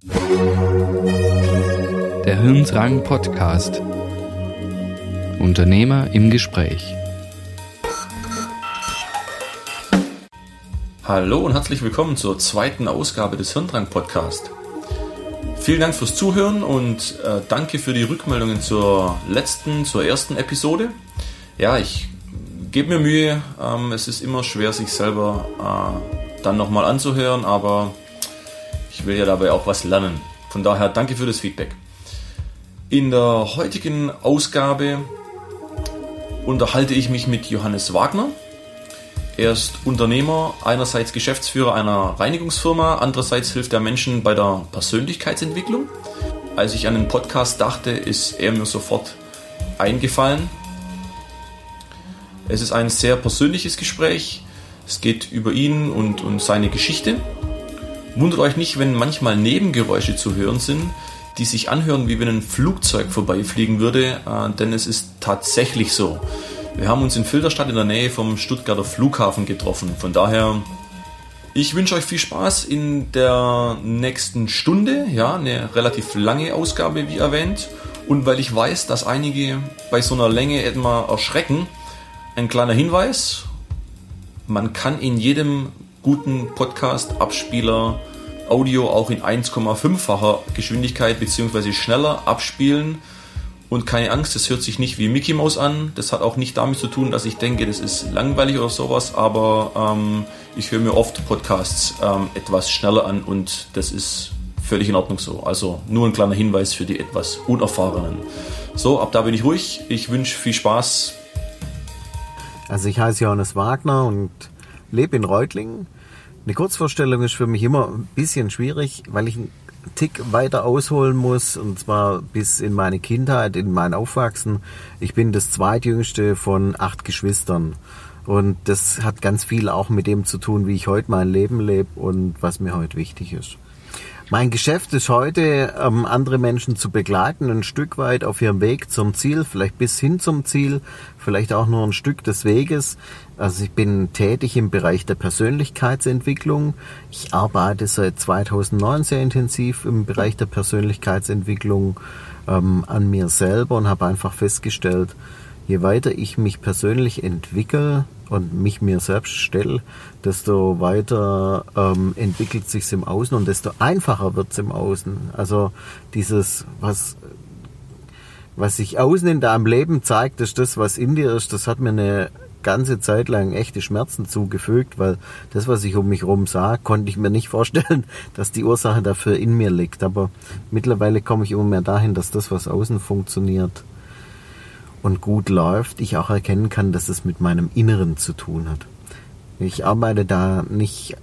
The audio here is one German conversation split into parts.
Der Hirndrang Podcast. Unternehmer im Gespräch. Hallo und herzlich willkommen zur zweiten Ausgabe des Hirndrang Podcast. Vielen Dank fürs Zuhören und äh, danke für die Rückmeldungen zur letzten, zur ersten Episode. Ja, ich gebe mir Mühe. Ähm, es ist immer schwer, sich selber äh, dann nochmal anzuhören, aber will ja dabei auch was lernen. Von daher danke für das Feedback. In der heutigen Ausgabe unterhalte ich mich mit Johannes Wagner. Er ist Unternehmer, einerseits Geschäftsführer einer Reinigungsfirma, andererseits hilft er Menschen bei der Persönlichkeitsentwicklung. Als ich an den Podcast dachte, ist er mir sofort eingefallen. Es ist ein sehr persönliches Gespräch. Es geht über ihn und, und seine Geschichte. Wundert euch nicht, wenn manchmal Nebengeräusche zu hören sind, die sich anhören, wie wenn ein Flugzeug vorbeifliegen würde, äh, denn es ist tatsächlich so. Wir haben uns in Filderstadt in der Nähe vom Stuttgarter Flughafen getroffen. Von daher, ich wünsche euch viel Spaß in der nächsten Stunde. Ja, eine relativ lange Ausgabe, wie erwähnt. Und weil ich weiß, dass einige bei so einer Länge etwa erschrecken, ein kleiner Hinweis. Man kann in jedem guten Podcast-Abspieler Audio auch in 1,5-facher Geschwindigkeit bzw. schneller abspielen. Und keine Angst, das hört sich nicht wie Mickey Mouse an. Das hat auch nicht damit zu tun, dass ich denke, das ist langweilig oder sowas, aber ähm, ich höre mir oft Podcasts ähm, etwas schneller an und das ist völlig in Ordnung so. Also nur ein kleiner Hinweis für die etwas Unerfahrenen. So, ab da bin ich ruhig. Ich wünsche viel Spaß. Also ich heiße Johannes Wagner und lebe in Reutlingen eine Kurzvorstellung ist für mich immer ein bisschen schwierig, weil ich einen Tick weiter ausholen muss und zwar bis in meine Kindheit, in mein Aufwachsen. Ich bin das zweitjüngste von acht Geschwistern und das hat ganz viel auch mit dem zu tun, wie ich heute mein Leben lebe und was mir heute wichtig ist. Mein Geschäft ist heute, ähm, andere Menschen zu begleiten, ein Stück weit auf ihrem Weg zum Ziel, vielleicht bis hin zum Ziel, vielleicht auch nur ein Stück des Weges. Also ich bin tätig im Bereich der Persönlichkeitsentwicklung. Ich arbeite seit 2009 sehr intensiv im Bereich der Persönlichkeitsentwicklung ähm, an mir selber und habe einfach festgestellt, je weiter ich mich persönlich entwickle und mich mir selbst stelle, desto weiter ähm, entwickelt sich's im Außen und desto einfacher wird's im Außen. Also dieses, was was sich außen in deinem Leben zeigt, ist das, was in dir ist. Das hat mir eine ganze Zeit lang echte Schmerzen zugefügt, weil das, was ich um mich herum sah, konnte ich mir nicht vorstellen, dass die Ursache dafür in mir liegt. Aber mittlerweile komme ich immer mehr dahin, dass das, was außen funktioniert und gut läuft, ich auch erkennen kann, dass es mit meinem Inneren zu tun hat. Ich arbeite da nicht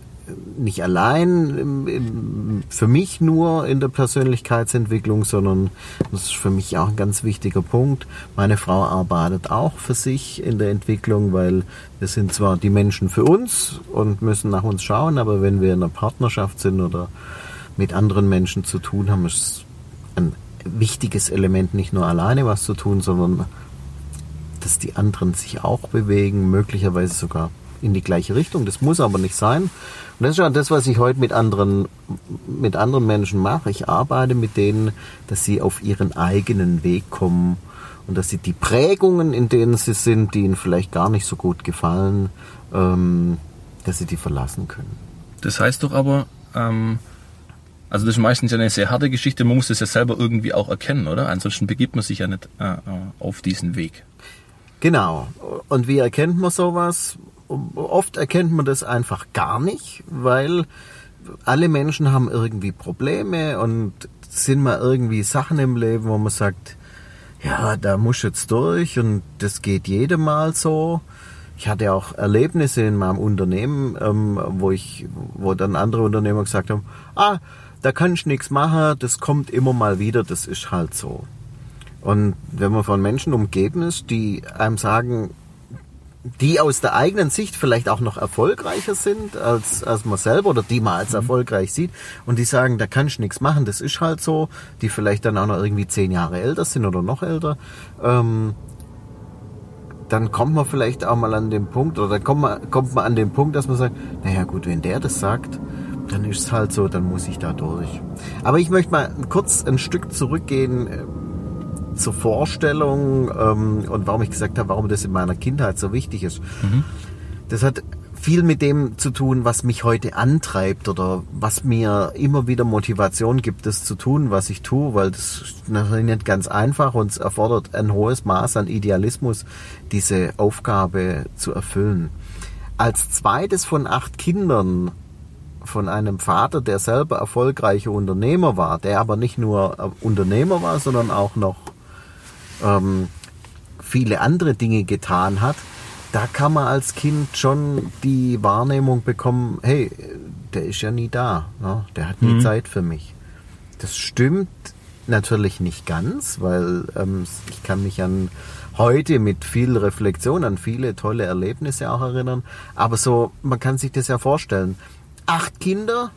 nicht allein für mich nur in der Persönlichkeitsentwicklung, sondern das ist für mich auch ein ganz wichtiger Punkt. Meine Frau arbeitet auch für sich in der Entwicklung, weil wir sind zwar die Menschen für uns und müssen nach uns schauen, aber wenn wir in einer Partnerschaft sind oder mit anderen Menschen zu tun haben, ist ein wichtiges Element, nicht nur alleine was zu tun, sondern dass die anderen sich auch bewegen, möglicherweise sogar in die gleiche Richtung. Das muss aber nicht sein. Und das ist ja das, was ich heute mit anderen, mit anderen Menschen mache. Ich arbeite mit denen, dass sie auf ihren eigenen Weg kommen und dass sie die Prägungen, in denen sie sind, die ihnen vielleicht gar nicht so gut gefallen, ähm, dass sie die verlassen können. Das heißt doch aber, ähm, also das ist meistens eine sehr harte Geschichte, man muss das ja selber irgendwie auch erkennen, oder? Ansonsten begibt man sich ja nicht äh, äh auf diesen Weg. Genau. Und wie erkennt man sowas? oft erkennt man das einfach gar nicht, weil alle Menschen haben irgendwie Probleme und sind mal irgendwie Sachen im Leben, wo man sagt, ja, da muss jetzt durch und das geht jedem Mal so. Ich hatte auch Erlebnisse in meinem Unternehmen, ähm, wo ich, wo dann andere Unternehmer gesagt haben, ah, da kann ich nichts machen, das kommt immer mal wieder, das ist halt so. Und wenn man von Menschen umgeben ist, die einem sagen, die aus der eigenen Sicht vielleicht auch noch erfolgreicher sind als, als man selber oder die man als mhm. erfolgreich sieht und die sagen, da kann ich nichts machen, das ist halt so, die vielleicht dann auch noch irgendwie zehn Jahre älter sind oder noch älter, ähm, dann kommt man vielleicht auch mal an den Punkt oder dann kommt man, kommt man an den Punkt, dass man sagt, naja gut, wenn der das sagt, dann ist es halt so, dann muss ich da durch. Aber ich möchte mal kurz ein Stück zurückgehen zur Vorstellung ähm, und warum ich gesagt habe, warum das in meiner Kindheit so wichtig ist. Das hat viel mit dem zu tun, was mich heute antreibt oder was mir immer wieder Motivation gibt, das zu tun, was ich tue, weil das ist natürlich nicht ganz einfach und es erfordert ein hohes Maß an Idealismus, diese Aufgabe zu erfüllen. Als zweites von acht Kindern von einem Vater, der selber erfolgreicher Unternehmer war, der aber nicht nur äh, Unternehmer war, sondern auch noch ähm, viele andere Dinge getan hat, da kann man als Kind schon die Wahrnehmung bekommen, hey, der ist ja nie da, ne? der hat nie Zeit für mich. Das stimmt natürlich nicht ganz, weil ähm, ich kann mich an heute mit viel Reflexion an viele tolle Erlebnisse auch erinnern. Aber so, man kann sich das ja vorstellen. Acht Kinder,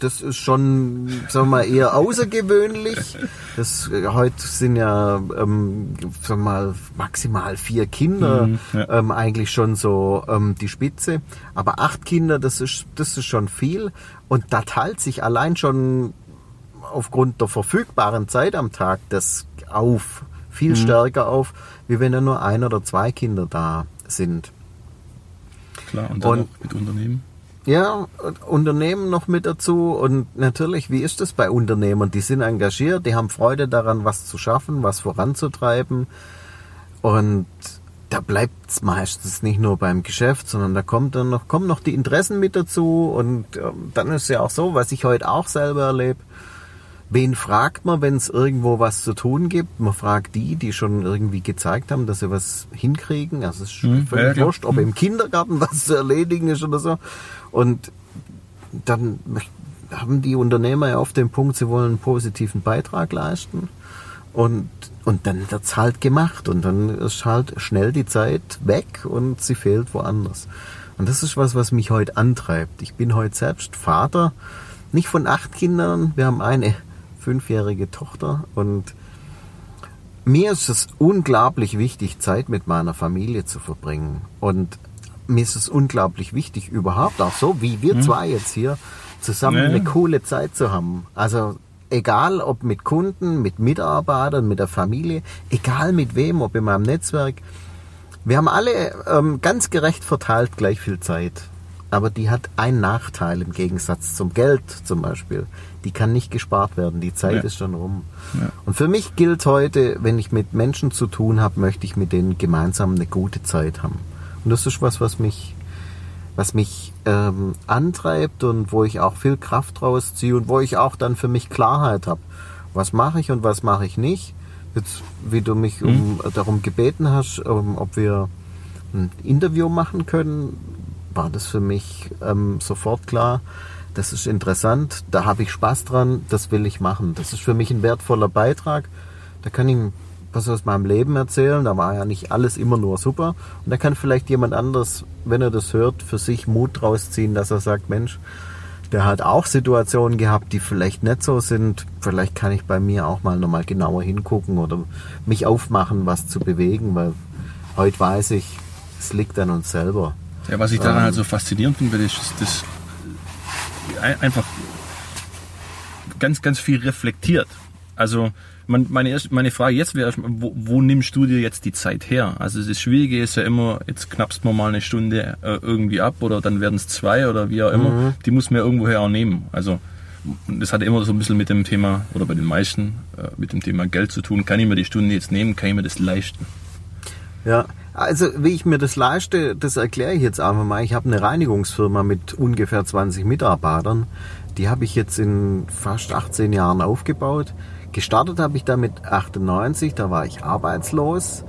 das ist schon, sagen wir mal, eher außergewöhnlich. Das, äh, heute sind ja, ähm, sagen wir mal, maximal vier Kinder Mhm, ja. ähm, eigentlich schon so ähm, die Spitze. Aber acht Kinder, das ist, das ist schon viel. Und da teilt sich allein schon aufgrund der verfügbaren Zeit am Tag das auf, viel stärker auf, wie wenn ja nur ein oder zwei Kinder da sind. Klar, und dann Und- auch mit Unternehmen. Ja, Unternehmen noch mit dazu und natürlich, wie ist das bei Unternehmern? Die sind engagiert, die haben Freude daran, was zu schaffen, was voranzutreiben und da bleibt es meistens nicht nur beim Geschäft, sondern da kommt dann noch, kommen noch die Interessen mit dazu und ähm, dann ist ja auch so, was ich heute auch selber erlebe, Wen fragt man, wenn es irgendwo was zu tun gibt? Man fragt die, die schon irgendwie gezeigt haben, dass sie was hinkriegen. Also es ist Mhm, ja, völlig klar. wurscht, ob im Kindergarten was zu erledigen ist oder so. Und dann haben die Unternehmer ja oft den Punkt, sie wollen einen positiven Beitrag leisten. Und, und dann wird's halt gemacht. Und dann ist halt schnell die Zeit weg und sie fehlt woanders. Und das ist was, was mich heute antreibt. Ich bin heute selbst Vater, nicht von acht Kindern. Wir haben eine fünfjährige Tochter und mir ist es unglaublich wichtig, Zeit mit meiner Familie zu verbringen. Und mir ist es unglaublich wichtig, überhaupt auch so, wie wir zwei jetzt hier, zusammen Ja. eine coole Zeit zu haben. Also egal ob mit Kunden, mit Mitarbeitern, mit der Familie, egal mit wem, ob in meinem Netzwerk. Wir haben alle ähm, ganz gerecht verteilt gleich viel Zeit. Aber die hat einen Nachteil im Gegensatz zum Geld zum Beispiel. Die kann nicht gespart werden. Die Zeit Ja. ist schon rum. Ja. Und für mich gilt heute, wenn ich mit Menschen zu tun habe, möchte ich mit denen gemeinsam eine gute Zeit haben. Und das ist was, was mich, was mich ähm, antreibt und wo ich auch viel Kraft rausziehe und wo ich auch dann für mich Klarheit habe. Was mache ich und was mache ich nicht? Jetzt, wie du mich um, darum gebeten hast, um, ob wir ein Interview machen können, war das für mich ähm, sofort klar. Das ist interessant, da habe ich Spaß dran, das will ich machen. Das ist für mich ein wertvoller Beitrag. Da kann ich was aus meinem Leben erzählen. Da war ja nicht alles immer nur super. Und da kann vielleicht jemand anders, wenn er das hört, für sich Mut draus ziehen, dass er sagt, Mensch, der hat auch Situationen gehabt, die vielleicht nicht so sind. Vielleicht kann ich bei mir auch mal nochmal genauer hingucken oder mich aufmachen, was zu bewegen, weil heute weiß ich, es liegt an uns selber. Ja, was ich daran halt so faszinierend finde, ist, dass das ein- einfach ganz, ganz viel reflektiert. Also meine, erste, meine Frage jetzt wäre, erstmal, wo, wo nimmst du dir jetzt die Zeit her? Also das Schwierige ist ja immer, jetzt knappst man mal eine Stunde äh, irgendwie ab oder dann werden es zwei oder wie auch immer. Die muss man ja irgendwoher auch nehmen. Also das hat immer so ein bisschen mit dem Thema, oder bei den meisten, äh, mit dem Thema Geld zu tun. Kann ich mir die Stunde jetzt nehmen? Kann ich mir das leisten? Ja, also wie ich mir das leiste, das erkläre ich jetzt einfach mal. Ich habe eine Reinigungsfirma mit ungefähr 20 Mitarbeitern. Die habe ich jetzt in fast 18 Jahren aufgebaut. Gestartet habe ich damit 98, da war ich arbeitslos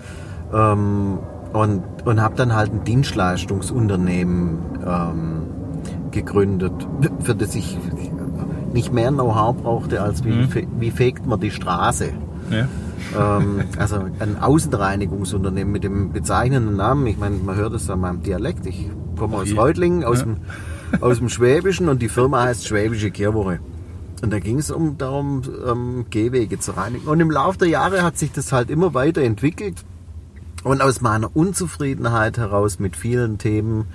ähm, und, und habe dann halt ein Dienstleistungsunternehmen ähm, gegründet, für das ich nicht mehr Know-how brauchte, als wie, fe- wie fegt man die Straße Ja? ähm, also ein Außenreinigungsunternehmen mit dem bezeichnenden Namen. Ich meine, man hört es an meinem Dialekt. Ich komme aus. Reutlingen, aus, Ja. dem, aus dem Schwäbischen und die Firma heißt Schwäbische Kehrwoche. Und da ging es um darum, ähm, Gehwege zu reinigen. Und im Laufe der Jahre hat sich das halt immer weiterentwickelt. Und aus meiner Unzufriedenheit heraus mit vielen Themen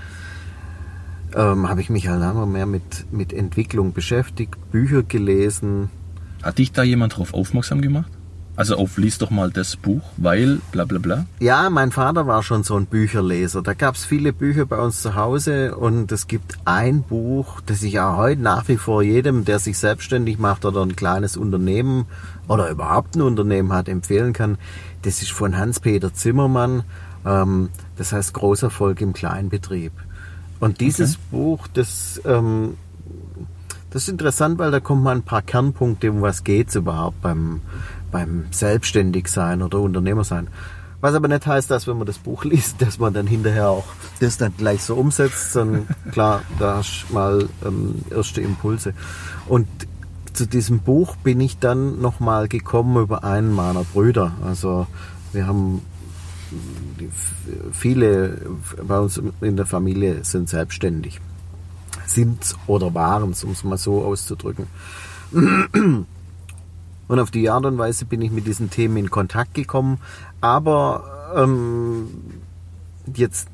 ähm, habe ich mich halt immer mehr mit, mit Entwicklung beschäftigt, Bücher gelesen. Hat dich da jemand drauf aufmerksam gemacht? Also auf lies doch mal das Buch, weil bla bla bla. Ja, mein Vater war schon so ein Bücherleser. Da gab es viele Bücher bei uns zu Hause und es gibt ein Buch, das ich auch heute nach wie vor jedem, der sich selbstständig macht oder ein kleines Unternehmen oder überhaupt ein Unternehmen hat, empfehlen kann. Das ist von Hans-Peter Zimmermann. Ähm, das heißt Großerfolg im Kleinbetrieb. Und dieses Okay. Buch, das, ähm, das ist interessant, weil da kommt mal ein paar Kernpunkte, um was geht's überhaupt beim, beim Selbstständigsein oder Unternehmersein. Was aber nicht heißt, dass wenn man das Buch liest, dass man dann hinterher auch das dann gleich so umsetzt, sondern klar, da hast du mal ähm, erste Impulse. Und zu diesem Buch bin ich dann nochmal gekommen über einen meiner Brüder. Also wir haben viele bei uns in der Familie sind selbstständig. Sind oder waren, um es mal so auszudrücken. Und auf die Art und Weise bin ich mit diesen Themen in Kontakt gekommen. Aber ähm, jetzt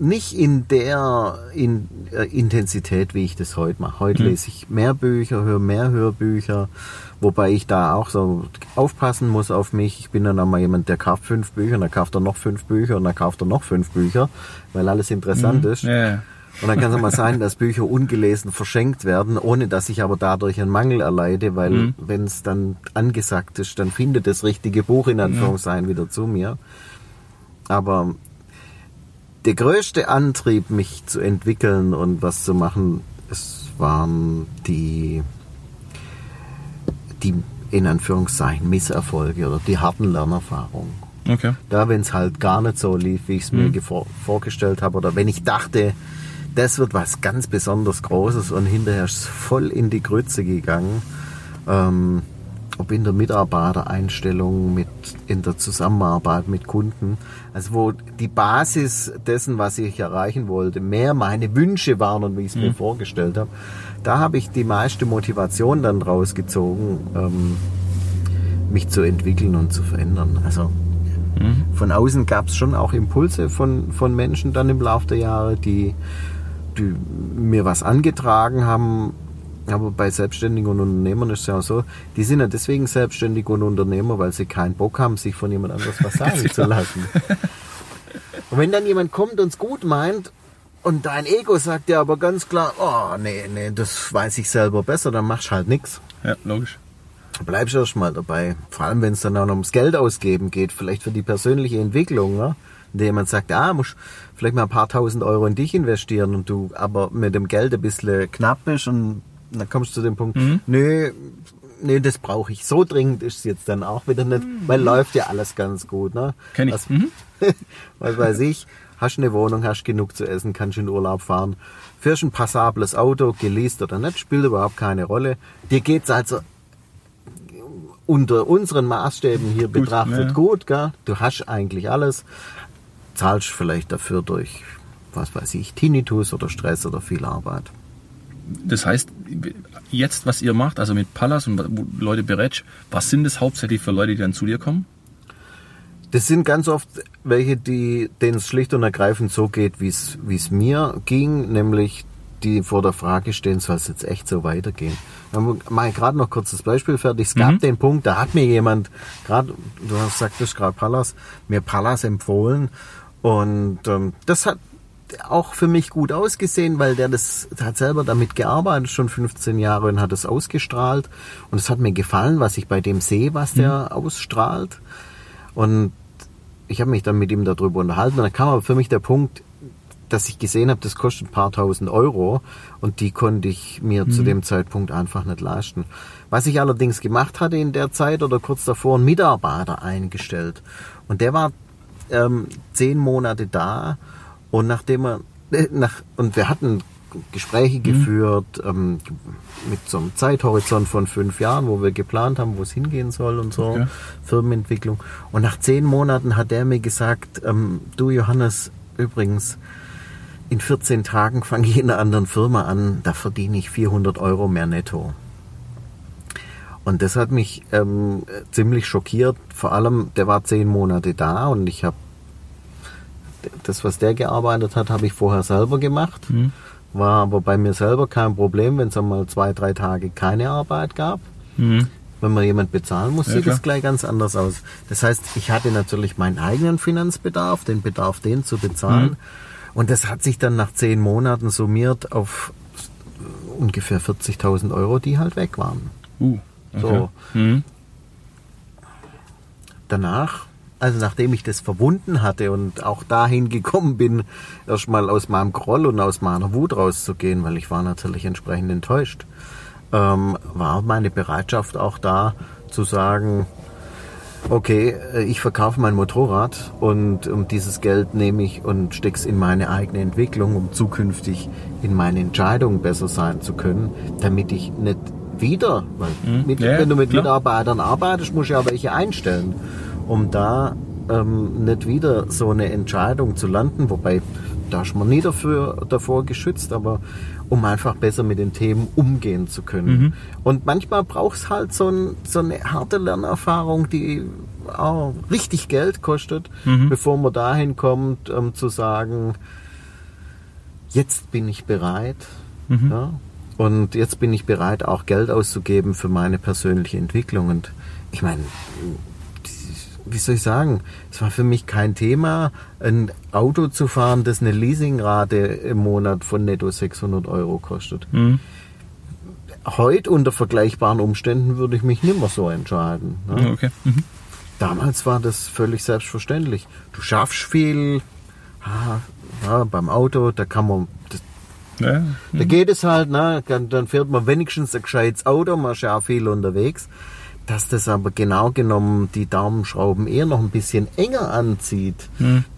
nicht in der in, äh, Intensität, wie ich das heute mache. Heute lese ich mehr Bücher, höre mehr Hörbücher, wobei ich da auch so aufpassen muss auf mich. Ich bin dann einmal jemand, der kauft fünf Bücher, und dann kauft er noch fünf Bücher und dann kauft er noch fünf Bücher, weil alles interessant ist. Ja, ja. Und dann kann es mal sein, dass Bücher ungelesen verschenkt werden, ohne dass ich aber dadurch einen Mangel erleide, weil Mhm. wenn es dann angesagt ist, dann findet das richtige Buch in Anführungszeichen wieder zu mir. Aber der größte Antrieb, mich zu entwickeln und was zu machen, es waren die, die in Anführungszeichen Misserfolge oder die harten Lernerfahrungen. Okay. Da, wenn es halt gar nicht so lief, wie ich es mir gevor- vorgestellt habe, oder wenn ich dachte, das wird was ganz besonders Großes und hinterher ist es voll in die Grütze gegangen. Ähm, ob in der Mitarbeitereinstellung, mit, in der Zusammenarbeit mit Kunden. Also wo die Basis dessen, was ich erreichen wollte, mehr meine Wünsche waren und wie ich es mir vorgestellt habe. Da habe ich die meiste Motivation dann draus gezogen, ähm, mich zu entwickeln und zu verändern. Also von außen gab es schon auch Impulse von, von Menschen dann im Laufe der Jahre, die, die mir was angetragen haben. Aber bei Selbstständigen und Unternehmern ist es ja auch so, die sind ja deswegen selbstständig und Unternehmer, weil sie keinen Bock haben, sich von jemand anderes was sagen zu lassen. Und wenn dann jemand kommt und es gut meint und dein Ego sagt ja aber ganz klar, oh nee, nee, das weiß ich selber besser, dann machst du halt nichts Ja, logisch. bleibst erst mal dabei. Vor allem, wenn es dann auch noch ums Geld ausgeben geht, vielleicht für die persönliche Entwicklung, ne? Indem jemand sagt, ah, musst vielleicht mal ein paar tausend Euro in dich investieren und du aber mit dem Geld ein bisschen knapp bist und dann kommst du zu dem Punkt, nö, nö, das brauche ich. So dringend ist es jetzt dann auch wieder nicht, weil läuft ja alles ganz gut, ne? Kenn ich. Was, Mhm. was weiß ich, hast eine Wohnung, hast genug zu essen, kannst in Urlaub fahren, fährst ein passables Auto, geleast oder nicht, spielt überhaupt keine Rolle. Dir geht's also unter unseren Maßstäben hier Gut, betrachtet ja. gut, gell? Du hast eigentlich alles, zahlst vielleicht dafür durch, was weiß ich, Tinnitus oder Stress oder viel Arbeit. Das heißt, jetzt, was ihr macht, also mit Pallas und Leute berätst, was sind das hauptsächlich für Leute, die dann zu dir kommen? Das sind ganz oft welche, die, denen es schlicht und ergreifend so geht, wie es mir ging, nämlich die vor der Frage stehen, soll es jetzt echt so weitergehen? Dann mache ich gerade noch kurz das Beispiel fertig. Es gab den Punkt, da hat mir jemand, gerade, du hast sagtest gerade Pallas, mir Pallas empfohlen und ähm, das hat auch für mich gut ausgesehen, weil der das der hat selber damit gearbeitet, schon 15 Jahre und hat es ausgestrahlt. Und es hat mir gefallen, was ich bei dem sehe, was der ausstrahlt. Und ich habe mich dann mit ihm darüber unterhalten. Und dann kam aber für mich der Punkt, dass ich gesehen habe, das kostet ein paar tausend Euro. Und die konnte ich mir zu dem Zeitpunkt einfach nicht leisten. Was ich allerdings gemacht hatte in der Zeit oder kurz davor, einen Mitarbeiter eingestellt. Und der war ähm, zehn Monate da und nachdem er äh, nach und wir hatten Gespräche geführt ähm, mit so einem Zeithorizont von fünf Jahren, wo wir geplant haben, wo es hingehen soll und so, Okay. Firmenentwicklung. Und nach zehn Monaten hat er mir gesagt, ähm, du Johannes, übrigens, in 14 Tagen fange ich in einer anderen Firma an, da verdiene ich 400 Euro mehr netto. Und das hat mich ähm, ziemlich schockiert. Vor allem, der war zehn Monate da und ich habe das, was der gearbeitet hat, habe ich vorher selber gemacht. Mhm. War aber bei mir selber kein Problem, wenn es einmal zwei, drei Tage keine Arbeit gab. Mhm. Wenn man jemand bezahlen muss, Ja, sieht es gleich ganz anders aus. Das heißt, ich hatte natürlich meinen eigenen Finanzbedarf, den Bedarf, den zu bezahlen. Mhm. Und das hat sich dann nach zehn Monaten summiert auf ungefähr 40.000 Euro, die halt weg waren. Uh, okay. So. Mhm. danach, also nachdem ich das verwunden hatte und auch dahin gekommen bin, erstmal aus meinem Groll und aus meiner Wut rauszugehen, weil ich war natürlich entsprechend enttäuscht, ähm, war meine Bereitschaft auch da zu sagen, okay, äh, ich verkaufe mein Motorrad und um dieses Geld nehme ich und steck's in meine eigene Entwicklung, um zukünftig in meinen Entscheidungen besser sein zu können, damit ich nicht wieder, weil mit, Ja, wenn du mit klar. Mitarbeitern arbeitest, musst du ja welche einstellen, um da ähm, nicht wieder so eine Entscheidung zu landen, wobei da ist man nie dafür, davor geschützt, aber um einfach besser mit den Themen umgehen zu können. Und manchmal braucht es halt so, ein, so eine harte Lernerfahrung, die auch richtig Geld kostet, bevor man dahin kommt, ähm, zu sagen, jetzt bin ich bereit. Ja? Und jetzt bin ich bereit, auch Geld auszugeben für meine persönliche Entwicklung. Und ich meine, wie soll ich sagen, es war für mich kein Thema, ein Auto zu fahren, das eine Leasingrate im Monat von netto 600 Euro kostet. Mhm. Heute unter vergleichbaren Umständen würde ich mich nimmer so entscheiden. Ne? Okay. Mhm. Damals war das völlig selbstverständlich. Du schaffst viel, ah, ja, beim Auto, da kann man, das, Ja. da geht es halt, ne? dann dann fährt man wenigstens ein gescheites Auto, man ist ja auch viel unterwegs. Dass das aber genau genommen die Daumenschrauben eher noch ein bisschen enger anzieht,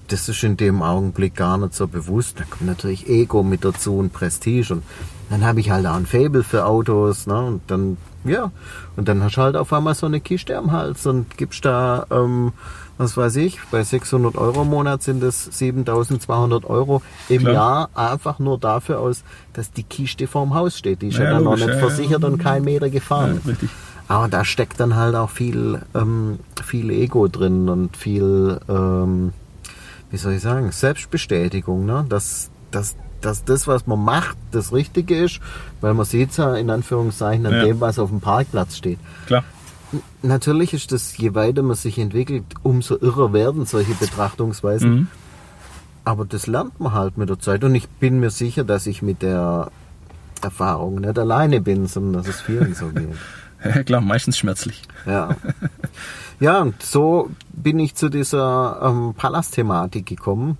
das ist in dem Augenblick gar nicht so bewusst. Da kommt natürlich Ego mit dazu und Prestige und dann habe ich halt auch ein Faible für Autos, ne? Und dann, ja, und dann hast du halt auf einmal so eine Kiste am Hals und gibst da, ähm, was weiß ich, bei 600 Euro im Monat sind es 7200 Euro im Klar. Jahr einfach nur dafür aus, dass die Kiste vorm Haus steht. Die ist ja, Ja, dann noch logisch, nicht ja, ja. versichert und kein Meter gefahren. Ja, richtig. Aber da steckt dann halt auch viel, ähm, viel Ego drin und viel, ähm, wie soll ich sagen, Selbstbestätigung, ne? dass, dass, dass das, was man macht, das Richtige ist, weil man sieht ja in Anführungszeichen an Ja. dem, was auf dem Parkplatz steht. Klar. Natürlich ist das, je weiter man sich entwickelt, umso irrer werden solche Betrachtungsweisen. Mhm. Aber das lernt man halt mit der Zeit. Und ich bin mir sicher, dass ich mit der Erfahrung nicht alleine bin, sondern dass es vielen so geht. Ja, klar, meistens schmerzlich. Ja. Ja, und so bin ich zu dieser ähm, Palastthematik gekommen.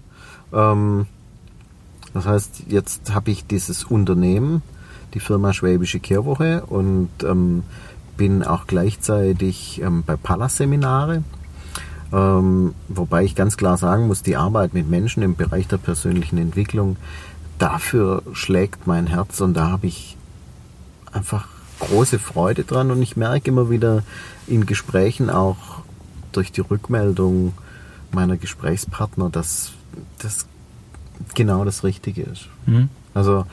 Ähm, das heißt, jetzt habe ich dieses Unternehmen, die Firma Schwäbische Kehrwoche und ähm, bin auch gleichzeitig ähm, bei Palast-Seminare. Ähm, wobei ich ganz klar sagen muss, die Arbeit mit Menschen im Bereich der persönlichen Entwicklung, dafür schlägt mein Herz und da habe ich einfach große Freude dran und ich merke immer wieder in Gesprächen auch durch die Rückmeldung meiner Gesprächspartner, dass das genau das Richtige ist. Mhm. Also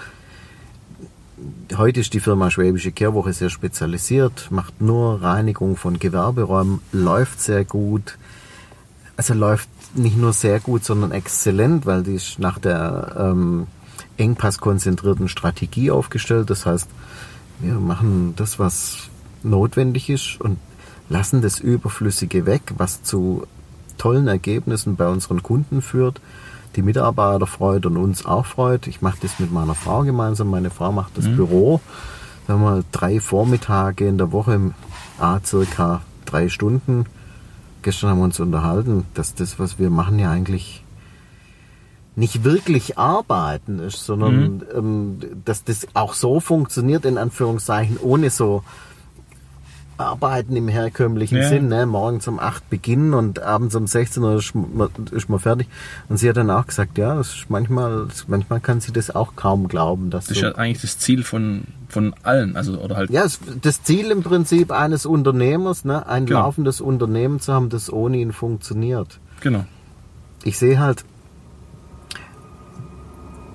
heute ist die Firma Schwäbische Kehrwoche sehr spezialisiert, macht nur Reinigung von Gewerberäumen, läuft sehr gut. Also läuft nicht nur sehr gut, sondern exzellent, weil die ist nach der ähm, engpasskonzentrierten Strategie aufgestellt. Das heißt, wir machen das, was notwendig ist und lassen das Überflüssige weg, was zu tollen Ergebnissen bei unseren Kunden führt, die Mitarbeiter freut und uns auch freut. Ich mache das mit meiner Frau gemeinsam. Meine Frau macht das Büro. Da haben wir drei Vormittage in der Woche, ah, circa drei Stunden. Gestern haben wir uns unterhalten, dass das, was wir machen, ja eigentlich nicht wirklich arbeiten ist, sondern ähm, dass das auch so funktioniert, in Anführungszeichen, ohne so Arbeiten im herkömmlichen Ja. Sinn. Ne? Morgens um 8 beginnen und abends um 16 Uhr ist man, ist man fertig. Und sie hat dann auch gesagt, ja, manchmal, manchmal kann sie das auch kaum glauben. Dass Das ist ja eigentlich das Ziel von, von allen. Also, oder halt, ja, das Ziel im Prinzip eines Unternehmers, ne? ein Genau. laufendes Unternehmen zu haben, das ohne ihn funktioniert. genau. ich sehe halt,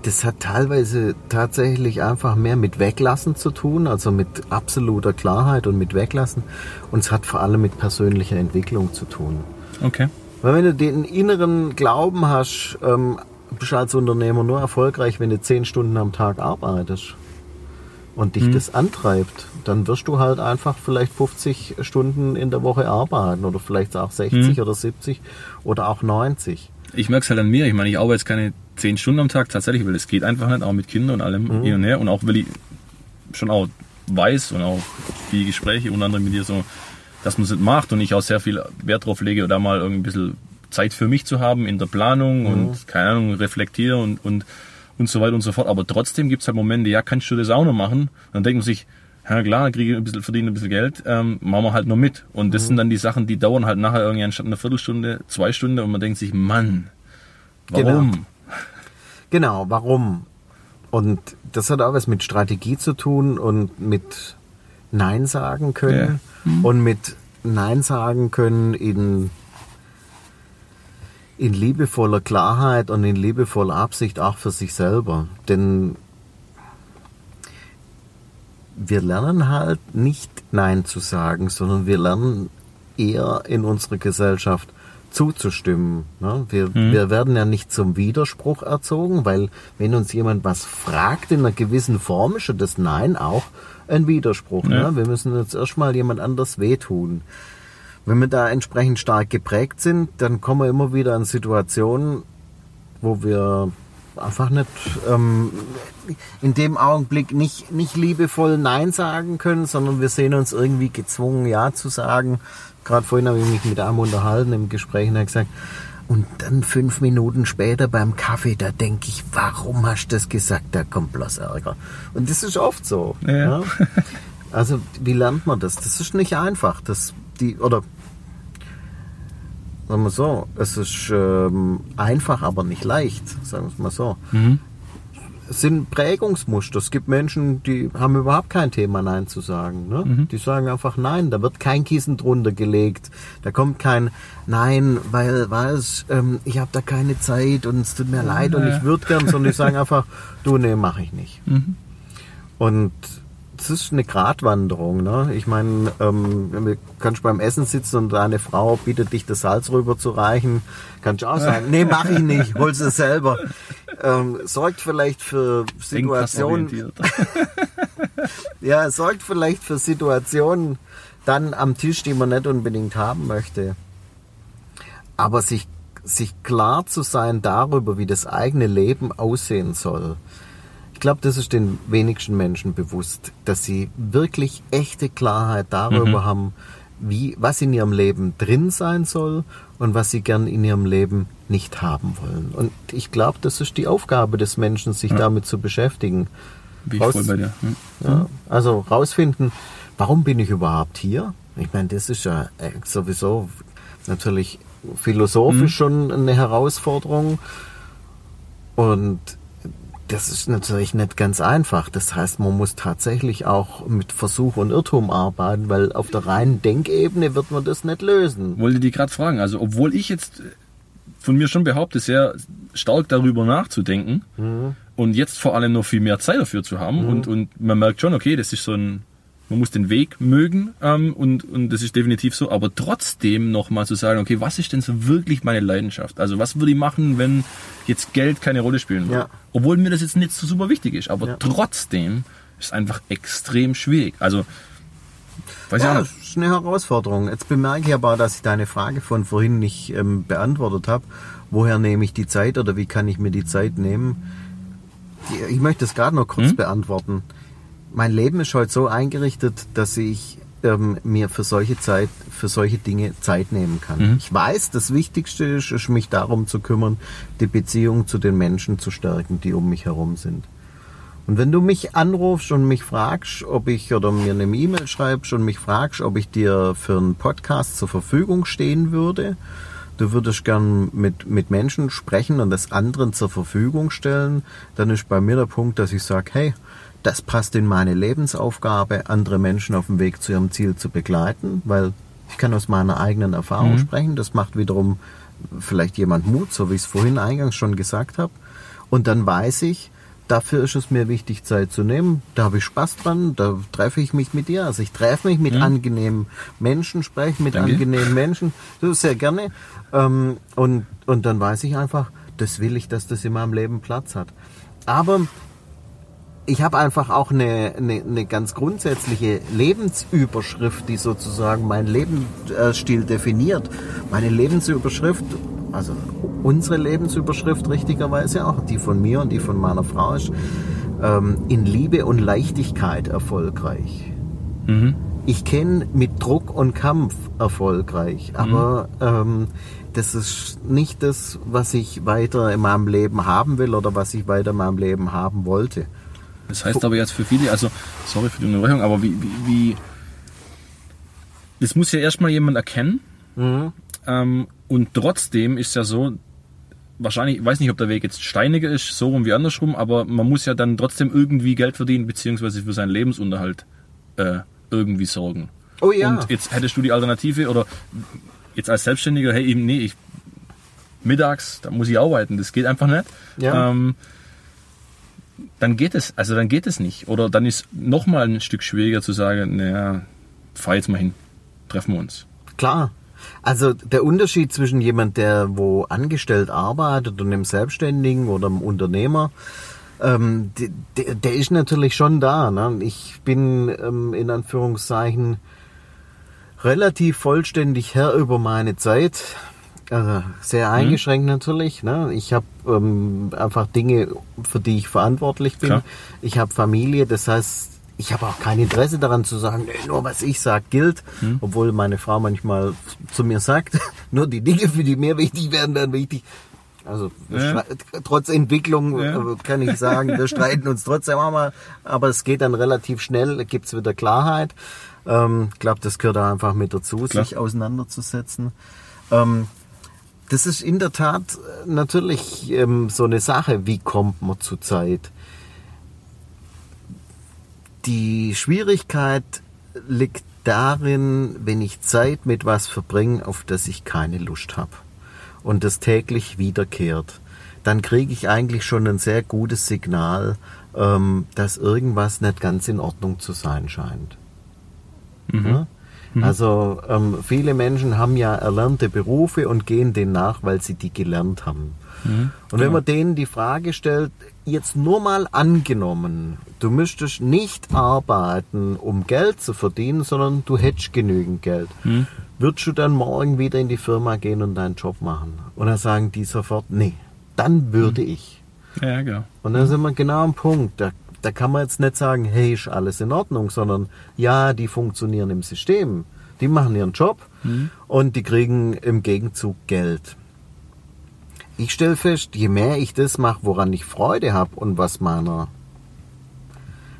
das hat teilweise tatsächlich einfach mehr mit Weglassen zu tun, also mit absoluter Klarheit und mit Weglassen. Und es hat vor allem mit persönlicher Entwicklung zu tun. Okay. Weil wenn du den inneren Glauben hast, ähm, bist du als Unternehmer nur erfolgreich, wenn du zehn Stunden am Tag arbeitest und dich das antreibt, dann wirst du halt einfach vielleicht 50 Stunden in der Woche arbeiten oder vielleicht auch 60 oder 70 oder auch 90. Ich merke es halt an mir. Ich meine, ich arbeite jetzt keine zehn Stunden am Tag tatsächlich, weil es geht einfach nicht, auch mit Kindern und allem hin und her. Und auch, weil ich schon auch weiß und auch die Gespräche unter anderem mit dir so, dass man es nicht macht und ich auch sehr viel Wert drauf lege, da mal irgendwie ein bisschen Zeit für mich zu haben in der Planung und keine Ahnung, reflektiere und, und, und so weiter und so fort. Aber trotzdem gibt es halt Momente, ja, kannst du das auch noch machen? Und dann denkt man sich, ja klar, kriege ich ein bisschen, verdiene ein bisschen Geld, ähm, machen wir halt noch mit. Und das sind dann die Sachen, die dauern halt nachher irgendwie anstatt einer Viertelstunde, zwei Stunden und man denkt sich, Mann, warum? Genau, warum? Und das hat auch was mit Strategie zu tun und mit Nein sagen können und mit Nein sagen können in, in liebevoller Klarheit und in liebevoller Absicht auch für sich selber. Denn wir lernen halt nicht Nein zu sagen, sondern wir lernen eher in unserer Gesellschaft zuzustimmen. Ne? Wir, wir werden ja nicht zum Widerspruch erzogen, weil wenn uns jemand was fragt in einer gewissen Form, ist das Nein auch ein Widerspruch. Ja. Ne? Wir müssen jetzt erstmal jemand anders wehtun. Wenn wir da entsprechend stark geprägt sind, dann kommen wir immer wieder in Situationen, wo wir einfach nicht ähm, in dem Augenblick nicht, nicht liebevoll Nein sagen können, sondern wir sehen uns irgendwie gezwungen, Ja zu sagen. Gerade vorhin habe ich mich mit einem unterhalten im Gespräch und er hat gesagt, und dann fünf Minuten später beim Kaffee, da denke ich, warum hast du das gesagt? Da kommt bloß Ärger. Und das ist oft so. Ja. Also wie lernt man das? Das ist nicht einfach. Das die oder sagen wir so, es ist ähm, einfach, aber nicht leicht. Sagen wir es mal so. Es sind Prägungsmuster. Es gibt Menschen, die haben überhaupt kein Thema, Nein zu sagen. Ne? Die sagen einfach Nein. Da wird kein Kissen drunter gelegt. Da kommt kein Nein, weil, weiß, ähm, ich habe da keine Zeit und es tut mir leid und ich würde gern, sondern die sagen einfach, du, nee, mache ich nicht. Und das ist eine Gratwanderung. Ne? Ich meine, ähm, du kannst beim Essen sitzen und deine Frau bittet dich, das Salz rüber zu reichen. Kannst du auch sagen, nee, mach ich nicht, hol's es selber. Ähm, sorgt vielleicht für Situationen, ja, sorgt vielleicht für Situationen dann am Tisch, die man nicht unbedingt haben möchte. Aber sich, sich klar zu sein darüber, wie das eigene Leben aussehen soll. Ich glaube, das ist den wenigsten Menschen bewusst, dass sie wirklich echte Klarheit darüber haben, wie, was in ihrem Leben drin sein soll und was sie gern in ihrem Leben nicht haben wollen. Und ich glaube, das ist die Aufgabe des Menschen, sich damit zu beschäftigen. Ich Raus- voll bei dir. Hm. Ja, also rausfinden, warum bin ich überhaupt hier? Ich meine, das ist ja äh, sowieso natürlich philosophisch schon eine Herausforderung. Und das ist natürlich nicht ganz einfach. Das heißt, man muss tatsächlich auch mit Versuch und Irrtum arbeiten, weil auf der reinen Denkebene wird man das nicht lösen. Wollte die gerade fragen. Also, obwohl ich jetzt von mir schon behaupte, sehr stark darüber nachzudenken und jetzt vor allem noch viel mehr Zeit dafür zu haben und, und man merkt schon, okay, das ist so ein, man muss den Weg mögen ähm, und, und das ist definitiv so, aber trotzdem nochmal zu sagen, okay, was ist denn so wirklich meine Leidenschaft? Also was würde ich machen, wenn jetzt Geld keine Rolle spielen würde? Ja. Obwohl mir das jetzt nicht so super wichtig ist, aber Ja. trotzdem ist es einfach extrem schwierig. Also, weiß ich Ja, das ist eine Herausforderung. Jetzt bemerke ich aber, dass ich deine Frage von vorhin nicht ähm, beantwortet habe. Woher nehme ich die Zeit oder wie kann ich mir die Zeit nehmen? Ich möchte es gerade noch kurz Hm? beantworten. Mein Leben ist heute so eingerichtet, dass ich ähm, mir für solche Zeit, für solche Dinge Zeit nehmen kann. Mhm. Ich weiß, das Wichtigste ist, ist, mich darum zu kümmern, die Beziehung zu den Menschen zu stärken, die um mich herum sind. Und wenn du mich anrufst und mich fragst, ob ich oder mir eine E-Mail schreibst und mich fragst, ob ich dir für einen Podcast zur Verfügung stehen würde, du würdest gern mit, mit Menschen sprechen und das anderen zur Verfügung stellen, dann ist bei mir der Punkt, dass ich sage, hey, das passt in meine Lebensaufgabe, andere Menschen auf dem Weg zu ihrem Ziel zu begleiten, weil ich kann aus meiner eigenen Erfahrung sprechen. Das macht wiederum vielleicht jemand Mut, so wie ich es vorhin eingangs schon gesagt habe. Und dann weiß ich, dafür ist es mir wichtig, Zeit zu nehmen. Da habe ich Spaß dran, da treffe ich mich mit dir. Also ich treffe mich mit angenehmen Menschen, spreche mit Danke. angenehmen Menschen. Das ist sehr gerne. Ähm, und, und dann weiß ich einfach, das will ich, dass das in meinem Leben Platz hat. Aber ich habe einfach auch eine, eine, eine ganz grundsätzliche Lebensüberschrift, die sozusagen meinen Lebensstil definiert. Meine Lebensüberschrift, also unsere Lebensüberschrift richtigerweise auch, die von mir und die von meiner Frau ist, ähm, in Liebe und Leichtigkeit erfolgreich. Ich kenne mit Druck und Kampf erfolgreich, aber ähm, das ist nicht das, was ich weiter in meinem Leben haben will oder was ich weiter in meinem Leben haben wollte. Das heißt aber jetzt für viele, also sorry für die Unterbrechung, aber wie, wie, wie das muss ja erstmal jemand erkennen. Ähm, und trotzdem ist ja so, wahrscheinlich, ich weiß nicht, ob der Weg jetzt steiniger ist, so rum wie andersrum, aber man muss ja dann trotzdem irgendwie Geld verdienen, beziehungsweise für seinen Lebensunterhalt äh, irgendwie sorgen. Oh ja. Und jetzt hättest du die Alternative oder jetzt als Selbstständiger, hey, eben, nee, ich mittags, da muss ich arbeiten, das geht einfach nicht. Ja. Ähm, dann geht es, also dann geht es nicht. Oder dann ist nochmal ein Stück schwieriger zu sagen, naja, fahr jetzt mal hin, treffen wir uns. Klar. Also der Unterschied zwischen jemand, der wo angestellt arbeitet und einem Selbstständigen oder einem Unternehmer, ähm, der, der, der ist natürlich schon da. Ne? Ich bin ähm, in Anführungszeichen relativ vollständig Herr über meine Zeit. Also sehr eingeschränkt natürlich. Ne? Ich habe ähm, einfach Dinge, für die ich verantwortlich bin. Klar. Ich habe Familie, das heißt, ich habe auch kein Interesse daran zu sagen, nee, nur was ich sage gilt, obwohl meine Frau manchmal zu mir sagt, nur die Dinge, für die mir wichtig werden, werden wichtig. Also Ja. trotz Entwicklung Ja. äh, kann ich sagen, wir streiten uns trotzdem auch mal, aber es geht dann relativ schnell, da gibt's wieder Klarheit. Ähm, Ich glaube, das gehört auch einfach mit dazu, Klar. sich auseinanderzusetzen. Ähm, das ist in der Tat äh, natürlich ähm, so eine Sache, wie kommt man zu Zeit? Die Schwierigkeit liegt darin, wenn ich Zeit mit was verbringe, auf das ich keine Lust habe und das täglich wiederkehrt, dann kriege ich eigentlich schon ein sehr gutes Signal, ähm, dass irgendwas nicht ganz in Ordnung zu sein scheint. Ja? Also ähm, viele Menschen haben ja erlernte Berufe und gehen denen nach, weil sie die gelernt haben. Und wenn man denen die Frage stellt, jetzt nur mal angenommen, du müsstest nicht arbeiten, um Geld zu verdienen, sondern du hättest genügend Geld, würdest du dann morgen wieder in die Firma gehen und deinen Job machen? Und dann sagen die sofort, nee, dann würde ich. Ja, genau. Und dann sind wir genau am Punkt. Da, da kann man jetzt nicht sagen, hey, ist alles in Ordnung, sondern ja, die funktionieren im System. Die machen ihren Job und die kriegen im Gegenzug Geld. Ich stelle fest, je mehr ich das mache, woran ich Freude habe und was meiner,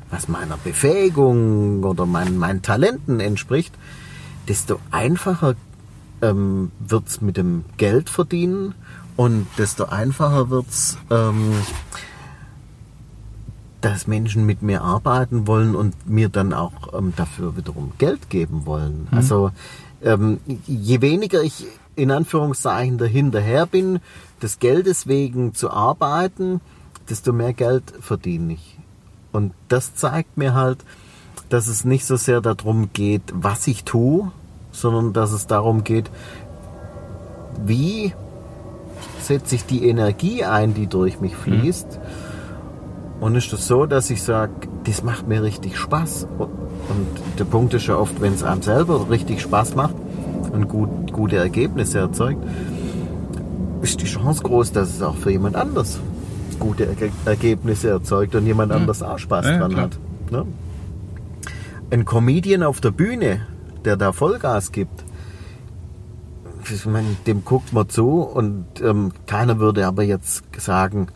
was meiner Befähigung oder mein, meinen Talenten entspricht, desto einfacher ähm, wird's mit dem Geld verdienen und desto einfacher wird's ähm, dass Menschen mit mir arbeiten wollen und mir dann auch ähm, dafür wiederum Geld geben wollen. Also ähm, je weniger ich in Anführungszeichen dahinterher bin, des Geldes wegen zu arbeiten, desto mehr Geld verdiene ich. Und das zeigt mir halt, dass es nicht so sehr darum geht, was ich tue, sondern dass es darum geht, wie setze ich die Energie ein, die durch mich fließt. Und ist es so, dass ich sage, das macht mir richtig Spaß. Und der Punkt ist ja oft, wenn es einem selber richtig Spaß macht und gut, gute Ergebnisse erzeugt, ist die Chance groß, dass es auch für jemand anders gute Erge Ergebnisse erzeugt und jemand anders auch Spaß Ja, dran klar. hat. Ne? Ein Comedian auf der Bühne, der da Vollgas gibt, meine, dem guckt man zu und ähm, keiner würde aber jetzt sagen,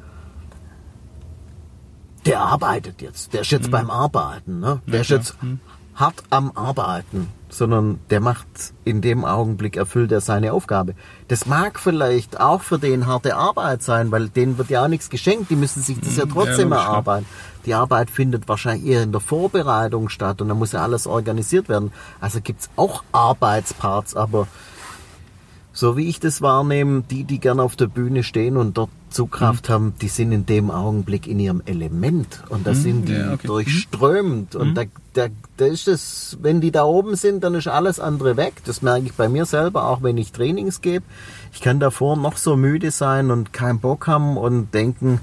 der arbeitet jetzt, der ist jetzt beim Arbeiten, ne? der ist klar. jetzt hart am Arbeiten, sondern der macht in dem Augenblick, erfüllt er seine Aufgabe. Das mag vielleicht auch für den harte Arbeit sein, weil denen wird ja auch nichts geschenkt, die müssen sich das ja trotzdem logisch, ja. erarbeiten. Die Arbeit findet wahrscheinlich eher in der Vorbereitung statt und dann muss ja alles organisiert werden. Also gibt's auch Arbeitsparts, aber so wie ich das wahrnehme, die, die gern auf der Bühne stehen und dort Zugkraft haben, die sind in dem Augenblick in ihrem Element. Und da sind die ja, okay. durchströmt. Und da, da, da ist es, wenn die da oben sind, dann ist alles andere weg. Das merke ich bei mir selber, auch wenn ich Trainings gebe. Ich kann davor noch so müde sein und keinen Bock haben und denken,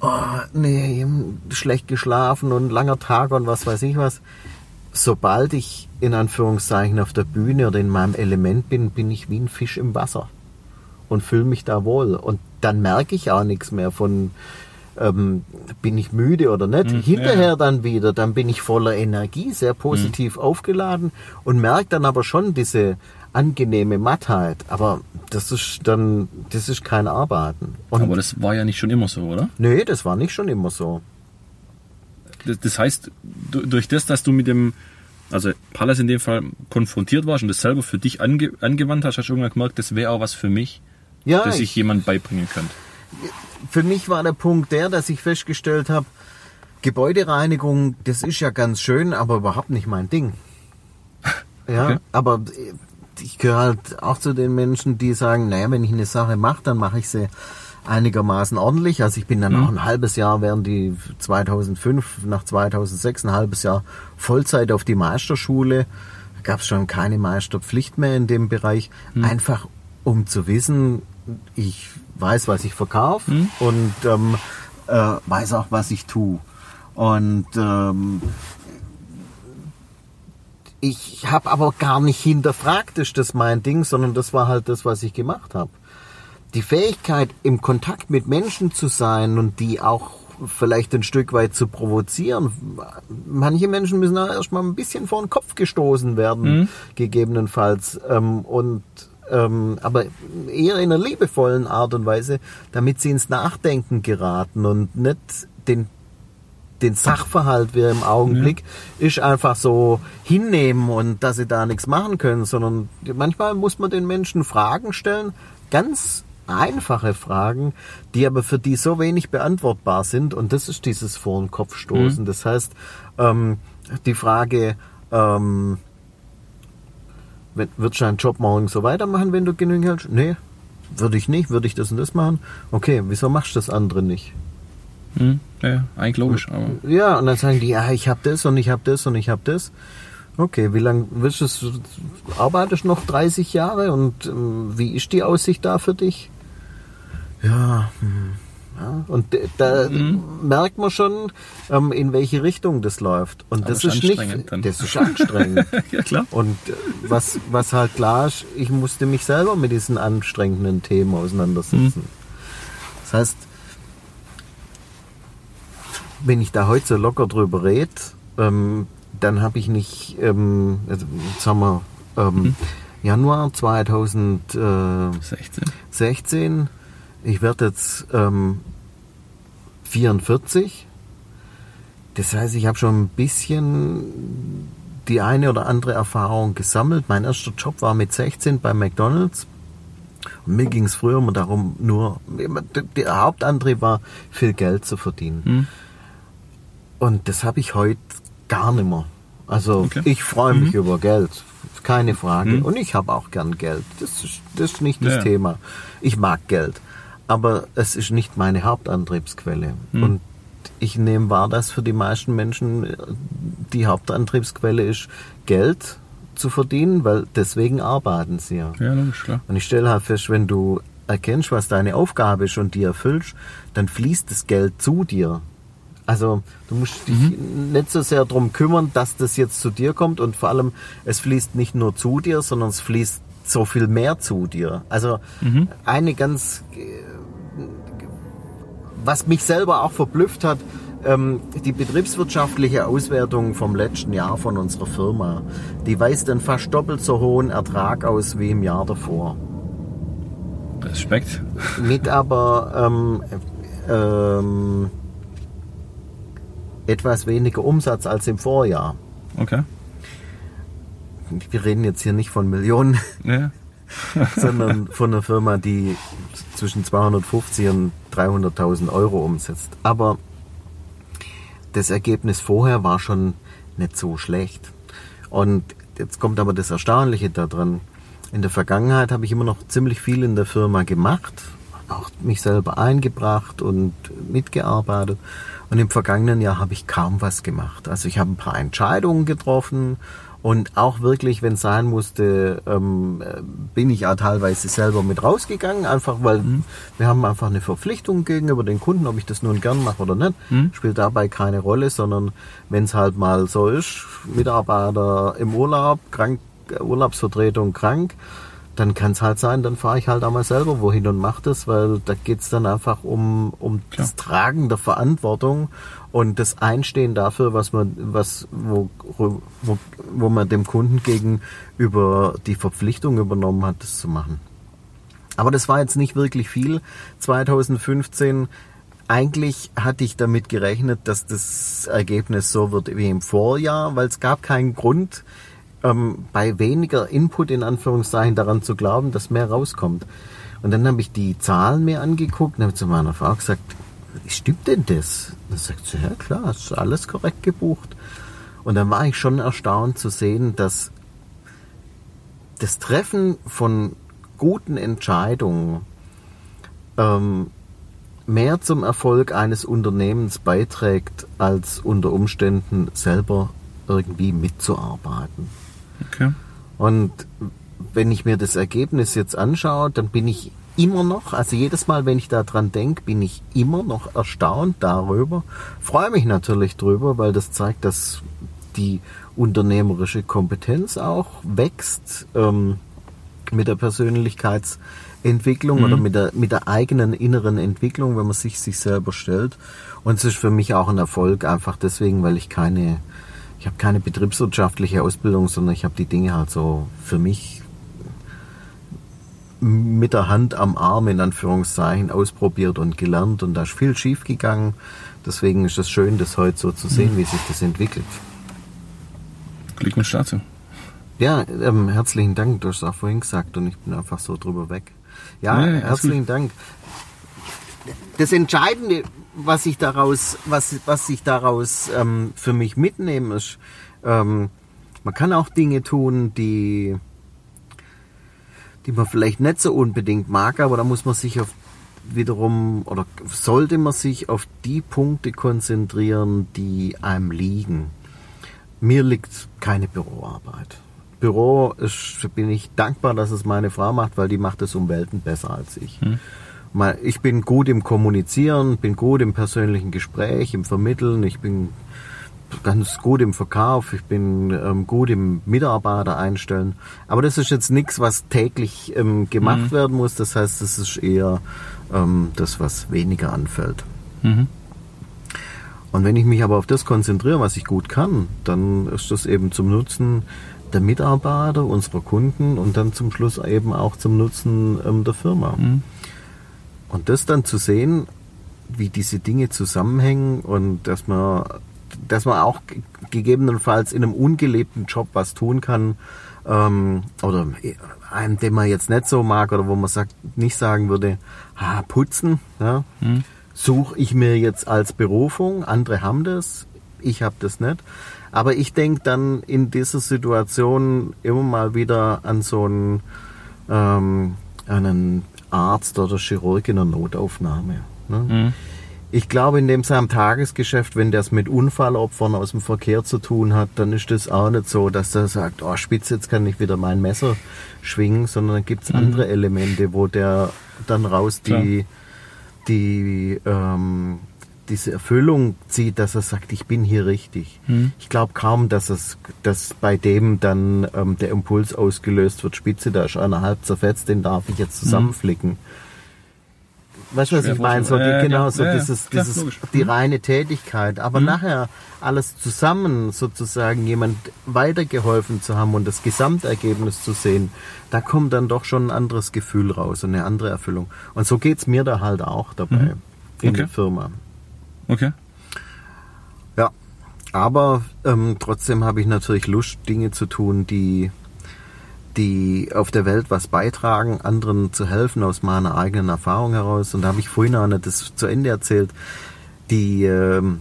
oh, nee, schlecht geschlafen und langer Tag und was weiß ich was. Sobald ich in Anführungszeichen auf der Bühne oder in meinem Element bin, bin ich wie ein Fisch im Wasser und fühle mich da wohl. Und dann merke ich auch nichts mehr von, ähm, bin ich müde oder nicht. Hm, Hinterher ja. dann wieder, dann bin ich voller Energie, sehr positiv aufgeladen und merke dann aber schon diese angenehme Mattheit. Aber das ist dann, das ist kein Arbeiten. Und Aber das war ja nicht schon immer so, oder? nee, das war nicht schon immer so. Das, heißt, du- durch das, dass du mit dem, also Pallas in dem Fall konfrontiert warst und das selber für dich ange, angewandt hast, hast du irgendwann gemerkt, das wäre auch was für mich, Ja, das ich- ich jemand beibringen könnte. für mich war der Punkt der, dass ich festgestellt habe, Gebäudereinigung, das ist ja ganz schön, aber überhaupt nicht mein Ding. Ja, Okay. aber ich gehöre halt auch zu den Menschen, die sagen, naja, wenn ich eine Sache mache, dann mache ich sie einigermaßen ordentlich. Also ich bin dann auch ein halbes Jahr während die 2005 nach 2006 ein halbes Jahr Vollzeit auf die Meisterschule. Da gab es schon keine Meisterpflicht mehr in dem Bereich. Einfach um zu wissen, ich weiß, was ich verkaufe und ähm, äh, weiß auch, was ich tue. Und ähm, ich habe aber gar nicht hinterfragt, ist das mein Ding, sondern das war halt das, was ich gemacht habe. Die Fähigkeit, im Kontakt mit Menschen zu sein und die auch vielleicht ein Stück weit zu provozieren. Manche Menschen müssen auch erstmal ein bisschen vor den Kopf gestoßen werden, gegebenenfalls. Ähm, und ähm, aber eher in einer liebevollen Art und Weise, damit sie ins Nachdenken geraten und nicht den den Sachverhalt wir im Augenblick ist einfach so hinnehmen und dass sie da nichts machen können, sondern manchmal muss man den Menschen Fragen stellen, ganz einfache Fragen, die aber für die so wenig beantwortbar sind und das ist dieses Vor- und Kopfstoßen. Das heißt, ähm, die Frage, ähm, würdest du deinen Job morgen so weitermachen, wenn du genügend hältst? Nee, würde ich nicht, würde ich das und das machen? Okay, wieso machst du das andere nicht? Hm? Ja, eigentlich logisch, aber Ja, und dann sagen die, ja, ich habe das und ich habe das und ich habe das. Okay, wie lange willst du es? Arbeitest du noch 30 Jahre und ähm, wie ist die Aussicht da für dich? Ja, hm, ja. und da merkt man schon, ähm, in welche Richtung das läuft. Und Aber das ist nicht, anstrengend dann. das ist anstrengend. ja klar. Und äh, was, was halt klar ist, ich musste mich selber mit diesen anstrengenden Themen auseinandersetzen. Das heißt, wenn ich da heute so locker drüber rede, ähm, dann habe ich nicht, ähm, also, haben wir ähm, Januar 2016, 16. ich werde jetzt ähm, 44. Das heißt, ich habe schon ein bisschen die eine oder andere Erfahrung gesammelt. Mein erster Job war mit 16 bei McDonald's. Und mir ging es früher immer darum, nur, der Hauptantrieb war, viel Geld zu verdienen. Hm. Und das habe ich heute gar nicht mehr. Also Okay. ich freue mich über Geld, keine Frage. Mhm. Und ich habe auch gern Geld. Das ist, das ist nicht das Ja. Thema. Ich mag Geld. Aber es ist nicht meine Hauptantriebsquelle. Mhm. Und ich nehme wahr, dass für die meisten Menschen äh, die Hauptantriebsquelle ist, Geld zu verdienen, weil deswegen arbeiten sie ja. Ja, logisch, klar. Und ich stelle halt fest, wenn du erkennst, was deine Aufgabe ist und die erfüllst, dann fließt das Geld zu dir. Also du musst dich nicht so sehr darum kümmern, dass das jetzt zu dir kommt und vor allem, es fließt nicht nur zu dir, sondern es fließt so viel mehr zu dir. Also eine ganz, äh, was mich selber auch verblüfft hat, ähm, die betriebswirtschaftliche Auswertung vom letzten Jahr von unserer Firma, die weist einen fast doppelt so hohen Ertrag aus wie im Jahr davor. Respekt. Mit aber ähm, ähm, etwas weniger Umsatz als im Vorjahr. Okay. Wir reden jetzt hier nicht von Millionen, Ja. sondern von einer Firma, die zwischen 250 und 300.000 Euro umsetzt. Aber das Ergebnis vorher war schon nicht so schlecht. Und jetzt kommt aber das Erstaunliche daran. in der Vergangenheit habe ich immer noch ziemlich viel in der Firma gemacht, auch mich selber eingebracht und mitgearbeitet. Und im vergangenen Jahr habe ich kaum was gemacht. Also ich habe ein paar Entscheidungen getroffen und auch wirklich, wenn es sein musste, ähm, bin ich auch teilweise selber mit rausgegangen, einfach weil mhm. wir haben einfach eine Verpflichtung gegenüber den Kunden, ob ich das nun gern mache oder nicht, mhm. spielt dabei keine Rolle, sondern wenn es halt mal so ist, Mitarbeiter im Urlaub, krank, Urlaubsvertretung krank, dann kann es halt sein, dann fahre ich halt einmal selber wohin und mache das, weil da geht es dann einfach um, um das Tragen der Verantwortung und das Einstehen dafür, was man, was, wo, wo, wo man dem Kunden gegenüber die Verpflichtung übernommen hat, das zu machen. Aber das war jetzt nicht wirklich viel. 2015 eigentlich hatte ich damit gerechnet, dass das Ergebnis so wird wie im Vorjahr, weil es gab keinen Grund, ähm, bei weniger Input in Anführungszeichen daran zu glauben, dass mehr rauskommt. Und dann habe ich die Zahlen mir angeguckt und habe zu meiner Frau gesagt, stimmt denn das? Dann sagt sie, ja klar, ist alles korrekt gebucht. Und dann war ich schon erstaunt zu sehen, dass das Treffen von guten Entscheidungen ähm, mehr zum Erfolg eines Unternehmens beiträgt, als unter Umständen selber irgendwie mitzuarbeiten. Okay. Und wenn ich mir das Ergebnis jetzt anschaue, dann bin ich immer noch, also jedes Mal, wenn ich daran denke, bin ich immer noch erstaunt darüber. Freue mich natürlich drüber, weil das zeigt, dass die unternehmerische Kompetenz auch wächst ähm, mit der Persönlichkeitsentwicklung mhm. oder mit der, mit der eigenen inneren Entwicklung, wenn man sich sich selber stellt. Und es ist für mich auch ein Erfolg, einfach deswegen, weil ich keine ich habe keine betriebswirtschaftliche Ausbildung, sondern ich habe die Dinge halt so für mich mit der Hand am Arm in Anführungszeichen ausprobiert und gelernt und da ist viel schief gegangen. Deswegen ist es schön, das heute so zu sehen, mhm. wie sich das entwickelt. Glückwunsch dazu. Ja, ähm, herzlichen Dank. Du hast es auch vorhin gesagt und ich bin einfach so drüber weg. Ja, ja herzlichen Dank. Das Entscheidende was ich daraus, was, was ich daraus ähm, für mich mitnehme, ist, ähm, man kann auch Dinge tun, die, die man vielleicht nicht so unbedingt mag, aber da muss man sich auf wiederum oder sollte man sich auf die Punkte konzentrieren, die einem liegen. Mir liegt keine Büroarbeit. Büro ist, bin ich dankbar, dass es meine Frau macht, weil die macht es um Welten besser als ich. Hm ich bin gut im Kommunizieren, bin gut im persönlichen Gespräch, im Vermitteln, ich bin ganz gut im Verkauf, ich bin ähm, gut im Mitarbeiter einstellen. Aber das ist jetzt nichts, was täglich ähm, gemacht mhm. werden muss. Das heißt, das ist eher ähm, das, was weniger anfällt. Mhm. Und wenn ich mich aber auf das konzentriere, was ich gut kann, dann ist das eben zum Nutzen der Mitarbeiter, unserer Kunden und dann zum Schluss eben auch zum Nutzen ähm, der Firma. Mhm. Und das dann zu sehen, wie diese Dinge zusammenhängen und dass man, dass man auch gegebenenfalls in einem ungelebten Job was tun kann, ähm, oder einem, den man jetzt nicht so mag oder wo man sagt, nicht sagen würde, ah, putzen, ja, mhm. suche ich mir jetzt als Berufung. Andere haben das, ich habe das nicht. Aber ich denke dann in dieser Situation immer mal wieder an so einen, ähm, einen Arzt oder Chirurg in der Notaufnahme. Ne? Mhm. Ich glaube, in dem seinem Tagesgeschäft, wenn der es mit Unfallopfern aus dem Verkehr zu tun hat, dann ist das auch nicht so, dass er sagt, oh Spitz, jetzt kann ich wieder mein Messer schwingen, sondern dann gibt es mhm. andere Elemente, wo der dann raus die, die ähm, diese Erfüllung zieht, dass er sagt, ich bin hier richtig. Mhm. Ich glaube kaum, dass es, dass bei dem dann ähm, der Impuls ausgelöst wird, Spitze, da ist einer halb zerfetzt, den darf ich jetzt zusammenflicken. Mhm. Weißt du, was ich meine? So, die, genau, so ja, dieses, ja, dieses, die mhm. reine Tätigkeit. Aber mhm. nachher alles zusammen sozusagen jemand weitergeholfen zu haben und das Gesamtergebnis zu sehen, da kommt dann doch schon ein anderes Gefühl raus und eine andere Erfüllung. Und so geht's mir da halt auch dabei mhm. in okay. der Firma. Okay. Ja, aber ähm, trotzdem habe ich natürlich Lust, Dinge zu tun, die, die auf der Welt was beitragen, anderen zu helfen aus meiner eigenen Erfahrung heraus. Und da habe ich vorhin auch nicht das zu Ende erzählt. Die ähm,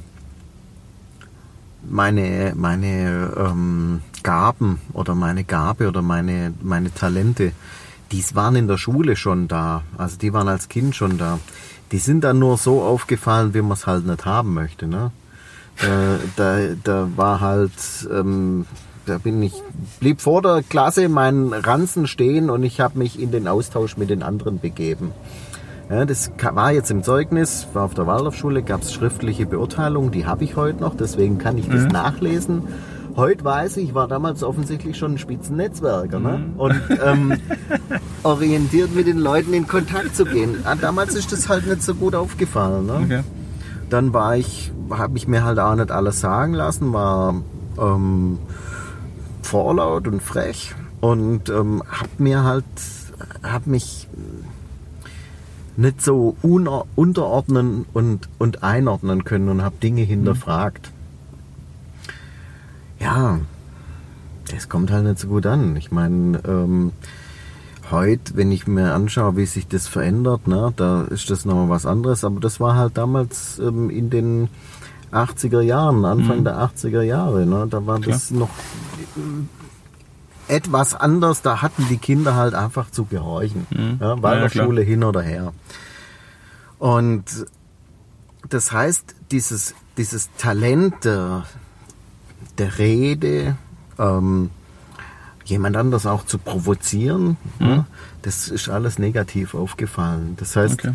meine meine ähm, Gaben oder meine Gabe oder meine, meine Talente, die waren in der Schule schon da. Also die waren als Kind schon da. Die sind dann nur so aufgefallen, wie man es halt nicht haben möchte. Ne? Äh, da, da war halt, ähm, da bin ich, blieb vor der Klasse mein Ranzen stehen und ich habe mich in den Austausch mit den anderen begeben. Ja, das war jetzt im Zeugnis, war auf der Waldorfschule, gab es schriftliche Beurteilung, die habe ich heute noch, deswegen kann ich das nachlesen. Heute weiß ich, ich war damals offensichtlich schon ein Spitzennetzwerker ne? und ähm, orientiert mit den Leuten in Kontakt zu gehen. Ah, damals ist das halt nicht so gut aufgefallen. Ne? Okay. Dann war ich, habe ich mir halt auch nicht alles sagen lassen, war ähm, vorlaut und frech und ähm, habe mir halt, habe mich nicht so unterordnen und, und einordnen können und habe Dinge hinterfragt. Ja, das kommt halt nicht so gut an. Ich meine, ähm, heute, wenn ich mir anschaue, wie sich das verändert, ne, da ist das nochmal was anderes. Aber das war halt damals ähm, in den 80er Jahren, Anfang der 80er Jahre. Ne, da war das noch äh, etwas anders. Da hatten die Kinder halt einfach zu gehorchen. Ja, Ja, ja, Schule hin oder her. Und das heißt, dieses, dieses Talent der, der Rede, ähm, jemand anders auch zu provozieren, ja, das ist alles negativ aufgefallen. Das heißt, Okay.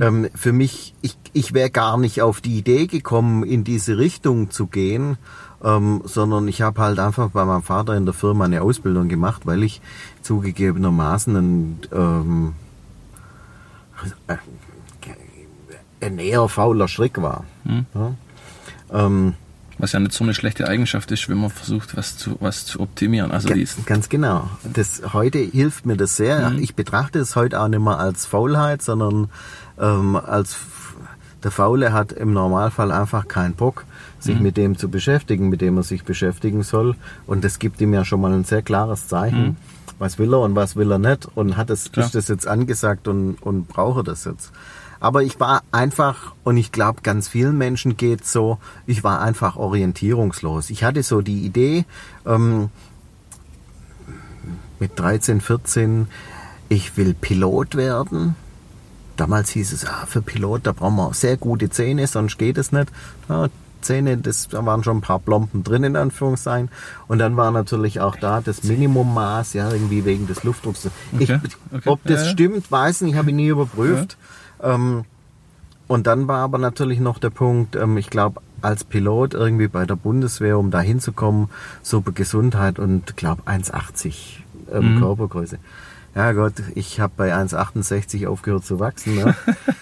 ähm, für mich, ich, ich wäre gar nicht auf die Idee gekommen, in diese Richtung zu gehen, ähm, sondern ich habe halt einfach bei meinem Vater in der Firma eine Ausbildung gemacht, weil ich zugegebenermaßen ein, ähm, ein eher fauler Schrick war. Ja? Ähm, Was ja nicht so eine schlechte Eigenschaft ist, wenn man versucht, was zu, was zu optimieren. Also Ga- die ist, Ganz genau. Das, heute hilft mir das sehr. Ich betrachte es heute auch nicht mehr als Faulheit, sondern ähm, als der Faule hat im Normalfall einfach keinen Bock, sich mit dem zu beschäftigen, mit dem er sich beschäftigen soll. Und das gibt ihm ja schon mal ein sehr klares Zeichen. Was will er und was will er nicht? Und hat es, ist das jetzt angesagt und, und brauche das jetzt? Aber ich war einfach, und ich glaube, ganz vielen Menschen geht so, ich war einfach orientierungslos. Ich hatte so die Idee, ähm, mit 13, 14, ich will Pilot werden. Damals hieß es, ah, für Pilot, da brauchen wir sehr gute Zähne, sonst geht es nicht. Ja, Zähne, das, da waren schon ein paar Plomben drin, in Anführungszeichen. Und dann war natürlich auch da das Minimummaß, ja, irgendwie wegen des Luftdrucks. Ich, Okay, okay, Ob das ja, ja. stimmt, weiß nicht, habe ich nie überprüft. Ähm, und dann war aber natürlich noch der Punkt, ähm, ich glaube, als Pilot irgendwie bei der Bundeswehr, um da hinzukommen, super Gesundheit und glaube 1,80 ähm, Mhm. Körpergröße. Ja Gott, ich habe bei 1,68 aufgehört zu wachsen. Ne?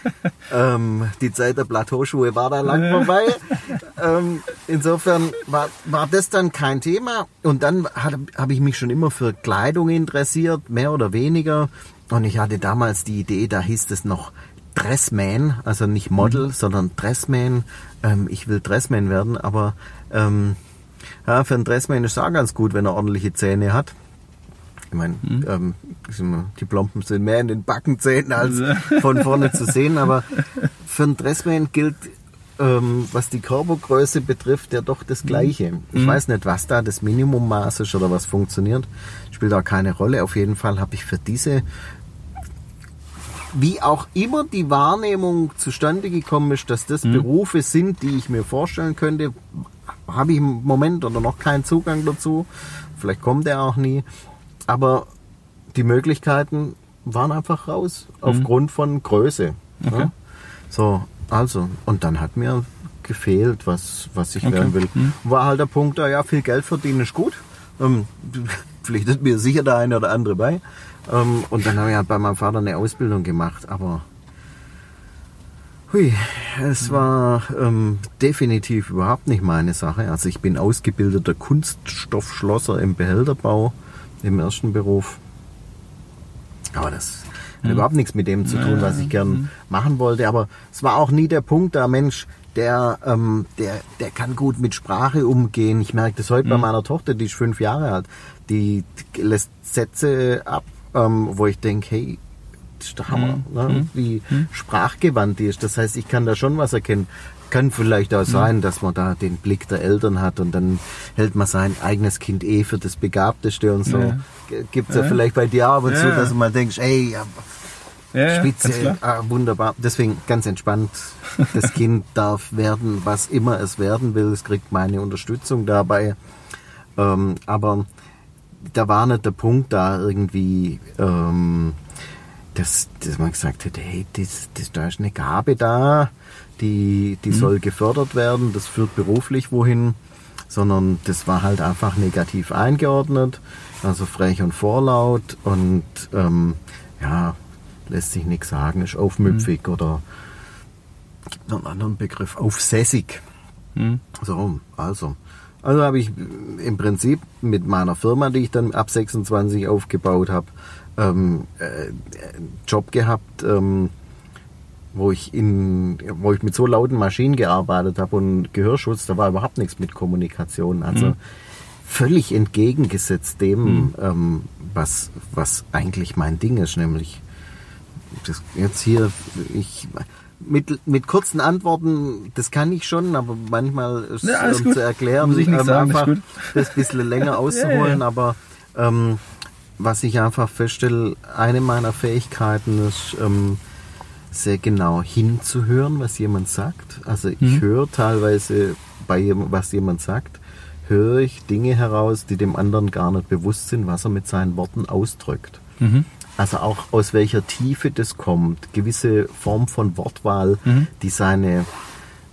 ähm, die Zeit der Plateauschuhe war da lang vorbei. ähm, insofern war, war das dann kein Thema. Und dann habe ich mich schon immer für Kleidung interessiert, mehr oder weniger. Und ich hatte damals die Idee, da hieß es noch Dressman, also nicht Model, sondern Dressman. Ähm, ich will Dressman werden, aber ähm, ja, für einen Dressman ist es auch ganz gut, wenn er ordentliche Zähne hat. Ich meine, ähm, ist immer- die Plomben sind mehr in den Backenzähnen als von vorne zu sehen, aber für einen Dressman gilt, ähm, was die Körpergröße betrifft, ja doch das Gleiche. Ich weiß nicht, was da das Minimummaß ist oder was funktioniert. Spielt auch keine Rolle. Auf jeden Fall habe ich für diese wie auch immer die Wahrnehmung zustande gekommen ist, dass das Berufe sind, die ich mir vorstellen könnte, habe ich im Moment oder noch keinen Zugang dazu. Vielleicht kommt er auch nie. Aber die Möglichkeiten waren einfach raus, aufgrund von Größe. Okay. Ja? So, also, und dann hat mir gefehlt, was, was ich Okay. werden will. War halt der Punkt, ah ja, viel Geld verdienen ist gut. Ähm, pflichtet mir sicher der eine oder andere bei. Ähm, und dann habe ich halt bei meinem Vater eine Ausbildung gemacht, aber hui, es war ähm, definitiv überhaupt nicht meine Sache. Also ich bin ausgebildeter Kunststoffschlosser im Behälterbau im ersten Beruf. Aber das hat überhaupt nichts mit dem zu tun, was ich gern machen wollte. Aber es war auch nie der Punkt, der Mensch, der, ähm, der, der kann gut mit Sprache umgehen. Ich merke das heute bei meiner Tochter, die ist fünf Jahre alt. Die lässt Sätze ab, ähm, wo ich denke, hey, das ist der Hammer, ne? wie sprachgewandt die ist. Das heißt, ich kann da schon was erkennen. kann vielleicht auch sein, dass man da den Blick der Eltern hat und dann hält man sein eigenes Kind eh für das Begabteste und so. Ja. Gibt es ja. Ja. vielleicht bei dir auch ab und zu, Ja. dass du mal denkst, ey, ja, Spitze, ah, wunderbar. Deswegen ganz entspannt. Das Kind darf werden, was immer es werden will. Es kriegt meine Unterstützung dabei. Ähm, aber da war nicht der Punkt da irgendwie, ähm, dass, dass man gesagt hätte, hey, das, das, da ist eine Gabe da, die, die soll gefördert werden, das führt beruflich wohin, sondern das war halt einfach negativ eingeordnet, also frech und vorlaut und ähm, ja, lässt sich nichts sagen, ist aufmüpfig oder gibt noch einen anderen Begriff, aufsässig. Hm. So, also. Also habe ich im Prinzip mit meiner Firma, die ich dann ab 26 aufgebaut habe, ähm, äh, einen Job gehabt, ähm, wo ich in, wo ich mit so lauten Maschinen gearbeitet habe und Gehörschutz, da war überhaupt nichts mit Kommunikation. Also völlig entgegengesetzt dem, ähm, was, was eigentlich mein Ding ist, nämlich das jetzt hier, ich mit, mit kurzen Antworten, das kann ich schon, aber manchmal ist Ja, alles um zu erklären, Muss ich nicht ähm, sagen, einfach das ein bisschen länger auszuholen, aber ähm, was ich einfach feststelle, eine meiner Fähigkeiten ist, ähm, sehr genau hinzuhören, was jemand sagt. Also ich Mhm. höre teilweise bei was jemand sagt, höre ich Dinge heraus, die dem anderen gar nicht bewusst sind, was er mit seinen Worten ausdrückt. Mhm. Also auch aus welcher Tiefe das kommt, gewisse Form von Wortwahl, Mhm. die seine,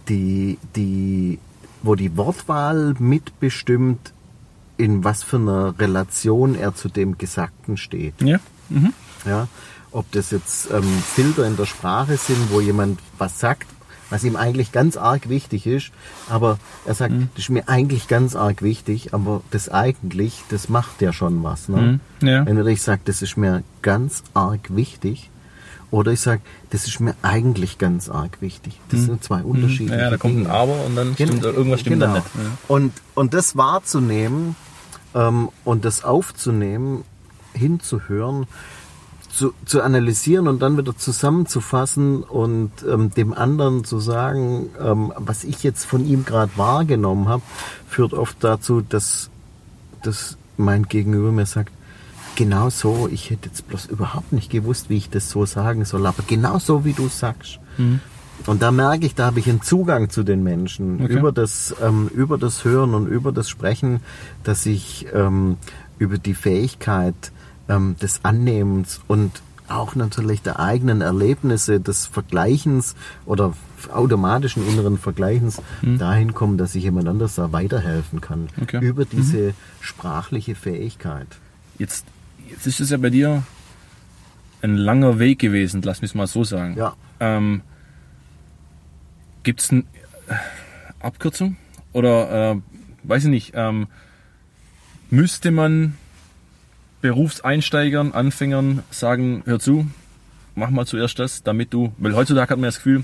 die, die, wo die Wortwahl mitbestimmt, in was für einer Relation er zu dem Gesagten steht. Ja. Mhm. Ja, ob das jetzt ähm, Filter in der Sprache sind, wo jemand was sagt, was ihm eigentlich ganz arg wichtig ist, aber er sagt, Mhm. das ist mir eigentlich ganz arg wichtig, aber das eigentlich, das macht ja schon was. Ne? Mhm. Ja. Entweder ich sage, das ist mir ganz arg wichtig, oder ich sage, das ist mir eigentlich ganz arg wichtig. Das sind zwei Mhm. Ja, da kommt ein. Aber und dann Gen- stimmt irgendwas stimmt genau. dann nicht. Ja. Und, und das wahrzunehmen ähm, und das aufzunehmen, hinzuhören, zu, zu analysieren und dann wieder zusammenzufassen und ähm, dem anderen zu sagen, ähm, was ich jetzt von ihm gerade wahrgenommen habe, führt oft dazu, dass, dass mein Gegenüber mir sagt, genau so, ich hätte jetzt bloß überhaupt nicht gewusst, wie ich das so sagen soll, aber genau so, wie du sagst. Und da merke ich, da habe ich einen Zugang zu den Menschen Okay. über das ähm, über das Hören und über das Sprechen, dass ich ähm, über die Fähigkeit ähm, des Annehmens und auch natürlich der eigenen Erlebnisse des Vergleichens oder automatischen inneren Vergleichens dahin komme, dass ich jemand anders da weiterhelfen kann Okay. über diese sprachliche Fähigkeit. Jetzt, jetzt ist es ja bei dir ein langer Weg gewesen, lass mich mal so sagen. Ja. Ähm, Gibt es eine Abkürzung? Oder, äh, weiß ich nicht, ähm, müsste man Berufseinsteigern, Anfängern sagen, hör zu, mach mal zuerst das, damit du, weil heutzutage hat man das Gefühl,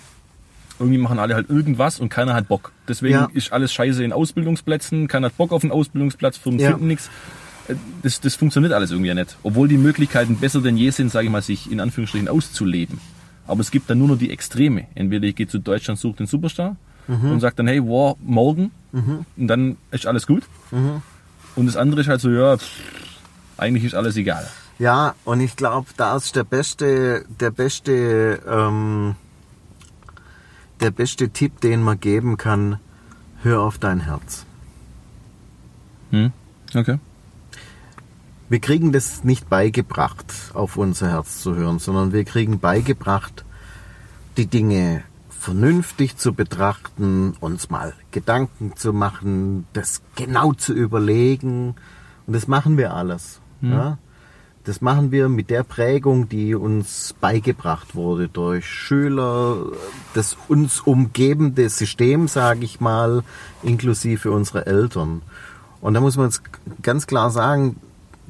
irgendwie machen alle halt irgendwas und keiner hat Bock. Deswegen Ja. ist alles scheiße in Ausbildungsplätzen, keiner hat Bock auf einen Ausbildungsplatz, Firmen Ja. finden nichts. Äh, Das, das funktioniert alles irgendwie nicht. Obwohl die Möglichkeiten besser denn je sind, sage ich mal, sich in Anführungsstrichen auszuleben. Aber es gibt dann nur noch die Extreme. Entweder ich gehe zu Deutschland, suche den Superstar und sage dann, hey, wow, morgen. Und dann ist alles gut. Und das andere ist halt so, ja, pff, eigentlich ist alles egal. Ja, und ich glaube, da ist der beste, der beste, ähm, der beste Tipp, den man geben kann, hör auf dein Herz. Hm? Okay. Wir kriegen das nicht beigebracht, auf unser Herz zu hören, sondern wir kriegen beigebracht, die Dinge vernünftig zu betrachten, uns mal Gedanken zu machen, das genau zu überlegen. Und das machen wir alles. Ja? Das machen wir mit der Prägung, die uns beigebracht wurde durch Schüler, das uns umgebende System, sage ich mal, inklusive unserer Eltern. Und da muss man ganz klar sagen,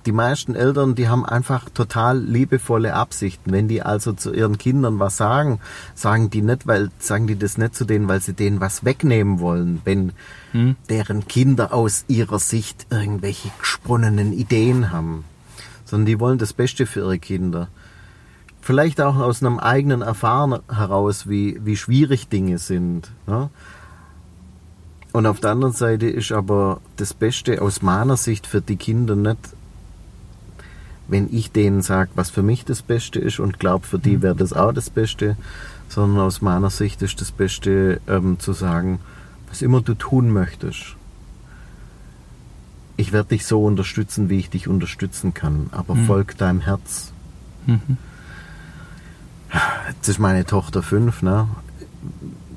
die meisten Eltern, die haben einfach total liebevolle Absichten. Wenn die also zu ihren Kindern was sagen, sagen die nicht, weil sagen die das nicht zu denen, weil sie denen was wegnehmen wollen, wenn deren Kinder aus ihrer Sicht irgendwelche gesponnenen Ideen haben, sondern die wollen das Beste für ihre Kinder. vielleicht auch aus einem eigenen Erfahren heraus, wie, wie schwierig Dinge sind. Ne? Und auf der anderen Seite ist aber das Beste aus meiner Sicht für die Kinder nicht, wenn ich denen sage, was für mich das Beste ist und glaube, für die wäre das auch das Beste, sondern aus meiner Sicht ist das Beste ähm, zu sagen, was immer du tun möchtest. Ich werde dich so unterstützen, wie ich dich unterstützen kann, aber folg deinem Herz. Jetzt ist meine Tochter fünf, ne?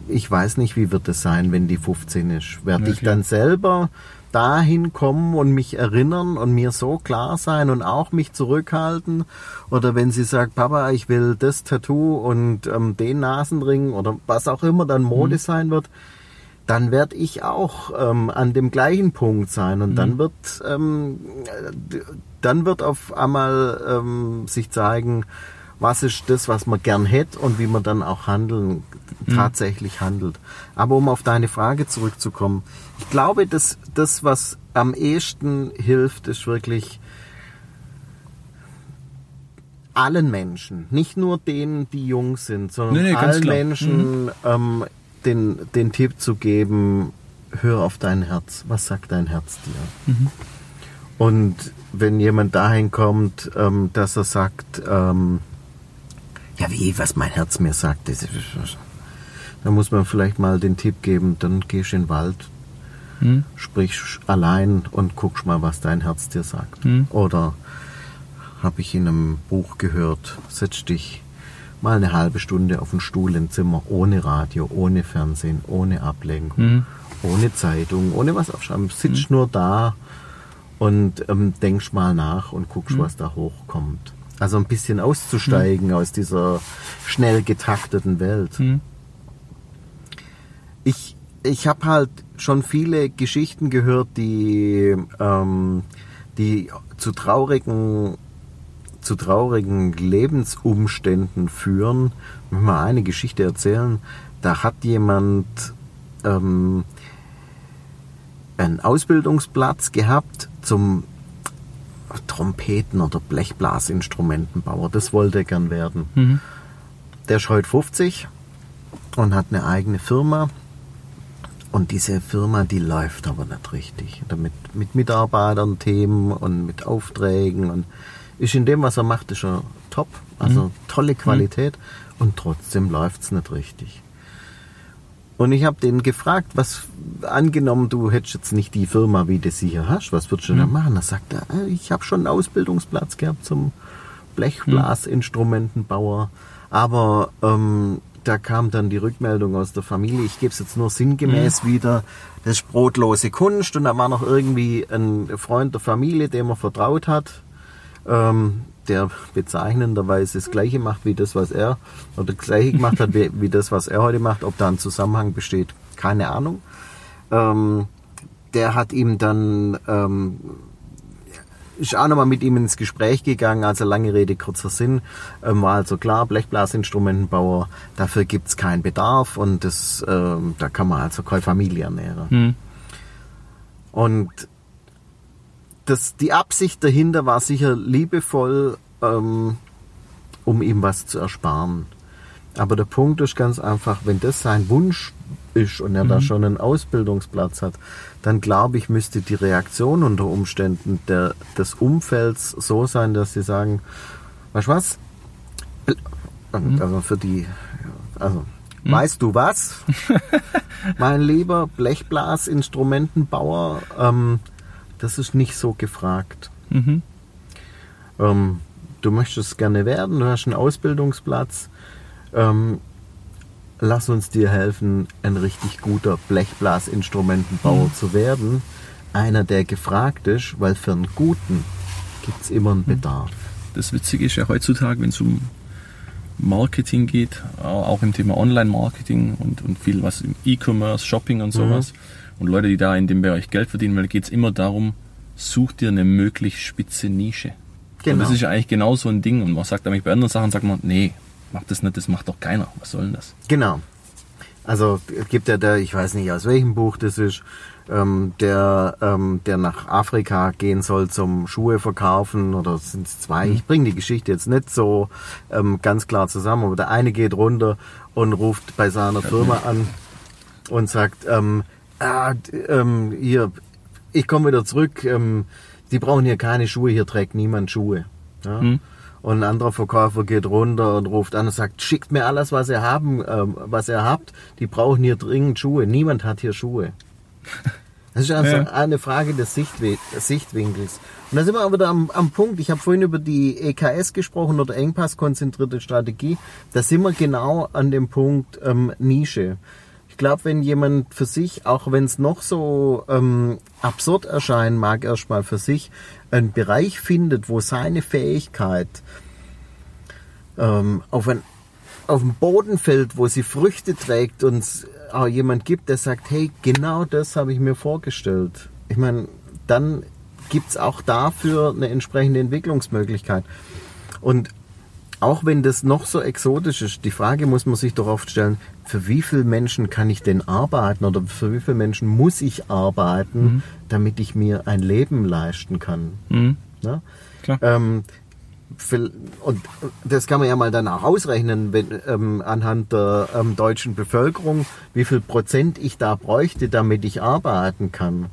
Ich weiß nicht, wie wird es sein, wenn die 15 ist. Werde ich dann selber dahin kommen und mich erinnern und mir so klar sein und auch mich zurückhalten? Oder wenn sie sagt, Papa, ich will das Tattoo und ähm, den Nasenring oder was auch immer dann Mode sein wird, dann werde ich auch ähm, an dem gleichen Punkt sein. Und dann wird ähm, dann wird auf einmal ähm, sich zeigen, was ist das, was man gern hätte und wie man dann auch handeln tatsächlich handelt. Aber um auf deine Frage zurückzukommen, ich glaube, dass das, was am ehesten hilft, ist wirklich allen Menschen, nicht nur denen, die jung sind, sondern Nee, nee, allen. Menschen ähm, den, den Tipp zu geben, hör auf dein Herz. Was sagt dein Herz dir? Und wenn jemand dahin kommt, ähm, dass er sagt, ähm, ja wie, was mein Herz mir sagt, das dann muss man vielleicht mal den Tipp geben, dann gehst du in den Wald, Hm? sprich allein und guckst mal, was dein Herz dir sagt. Oder habe ich in einem Buch gehört, setz dich mal eine halbe Stunde auf den Stuhl im Zimmer, ohne Radio, ohne Fernsehen, ohne Ablenkung, ohne Zeitung, ohne was aufschreiben. Sitzt nur da und ähm, denkst mal nach und guckst, was da hochkommt. Also ein bisschen auszusteigen aus dieser schnell getakteten Welt. Ich, ich habe halt schon viele Geschichten gehört, die, ähm, die zu traurigen zu traurigen Lebensumständen führen. Ich will mal eine Geschichte erzählen. Da hat jemand ähm, einen Ausbildungsplatz gehabt zum Trompeten- oder Blechblasinstrumentenbauer. Das wollte er gern werden. Der ist heute 50 und hat eine eigene Firma. Und diese Firma, die läuft aber nicht richtig. Damit, mit Mitarbeitern, Themen und mit Aufträgen und ist in dem, was er macht, ist er top. Also tolle Qualität. Und trotzdem läuft's nicht richtig. Und ich habe den gefragt, was angenommen, du hättest jetzt nicht die Firma, wie du sie hier hast, was würdest du denn machen? Da sagt er, äh, ich habe schon einen Ausbildungsplatz gehabt zum Blechblasinstrumentenbauer, aber ähm, da kam dann die Rückmeldung aus der Familie, ich gebe es jetzt nur sinngemäß wieder, das ist brotlose Kunst. Und da war noch irgendwie ein Freund der Familie, dem er vertraut hat, ähm, der bezeichnenderweise das gleiche macht wie das, was er, oder das gleiche gemacht hat wie, wie das, was er heute macht. Ob da ein Zusammenhang besteht, keine Ahnung. Ähm, der hat ihm dann, ähm, ist auch nochmal mit ihm ins Gespräch gegangen, also lange Rede, kurzer Sinn, ähm, war also klar, Blechblasinstrumentenbauer, dafür gibt's keinen Bedarf und das, ähm, da kann man also keine Familie ernähren. Hm. Und das, die Absicht dahinter war sicher liebevoll, ähm, um ihm was zu ersparen. Aber der Punkt ist ganz einfach, wenn das sein Wunsch ist und er da schon einen Ausbildungsplatz hat, dann glaube ich, müsste die Reaktion unter Umständen der, des Umfelds so sein, dass sie sagen, weißt du was? Und Also für die, also, weißt du was? mein lieber Blechblasinstrumentenbauer, ähm, das ist nicht so gefragt. Mhm. Ähm, du möchtest gerne werden, du hast einen Ausbildungsplatz. Ähm, lass uns dir helfen, ein richtig guter Blechblasinstrumentenbauer zu werden. Einer, der gefragt ist, weil für einen guten gibt es immer einen Bedarf. Das Witzige ist ja heutzutage, wenn es um Marketing geht, auch im Thema Online-Marketing und, und viel was im E-Commerce, Shopping und sowas. Und Leute, die da in dem Bereich Geld verdienen, weil geht es immer darum, such dir eine möglichst spitze Nische. Genau. Und das ist ja eigentlich genau so ein Ding. Und man sagt eigentlich bei anderen Sachen, sagt man, nee, mach das nicht, das macht doch keiner. Was soll denn das? Genau. Also es gibt ja der, ich weiß nicht aus welchem Buch das ist, ähm, der, ähm, der nach Afrika gehen soll zum Schuhe verkaufen oder sind es zwei? Ich bringe die Geschichte jetzt nicht so ähm, ganz klar zusammen, aber der eine geht runter und ruft bei seiner Firma an und sagt, ähm, ah, ähm, hier, ich komme wieder zurück, ähm, die brauchen hier keine Schuhe, hier trägt niemand Schuhe. Ja? Und ein anderer Verkäufer geht runter und ruft an und sagt, schickt mir alles, was ihr haben, ähm, was ihr habt. Die brauchen hier dringend Schuhe. Niemand hat hier Schuhe. Das ist also Ja. eine Frage des, Sichtwe des Sichtwinkels. Und da sind wir aber wieder am, am Punkt. Ich habe vorhin über die EKS gesprochen oder Engpasskonzentrierte Strategie. Da sind wir genau an dem Punkt ähm, Nische. Ich glaube, wenn jemand für sich, auch wenn es noch so ähm, absurd erscheinen mag, erstmal für sich einen Bereich findet, wo seine Fähigkeit ähm, auf, ein, auf den Boden fällt, wo sie Früchte trägt und es auch jemand gibt, der sagt, hey, genau das habe ich mir vorgestellt. Ich meine, dann gibt's auch dafür eine entsprechende Entwicklungsmöglichkeit. Und auch wenn das noch so exotisch ist, die Frage muss man sich doch oft stellen, für wie viele Menschen kann ich denn arbeiten oder für wie viele Menschen muss ich arbeiten, mhm. damit ich mir ein Leben leisten kann. Mhm. Ja? Klar. Ähm, und das kann man ja mal danach ausrechnen, wenn, ähm, anhand der ähm, deutschen Bevölkerung, wie viel Prozent ich da bräuchte, damit ich arbeiten kann.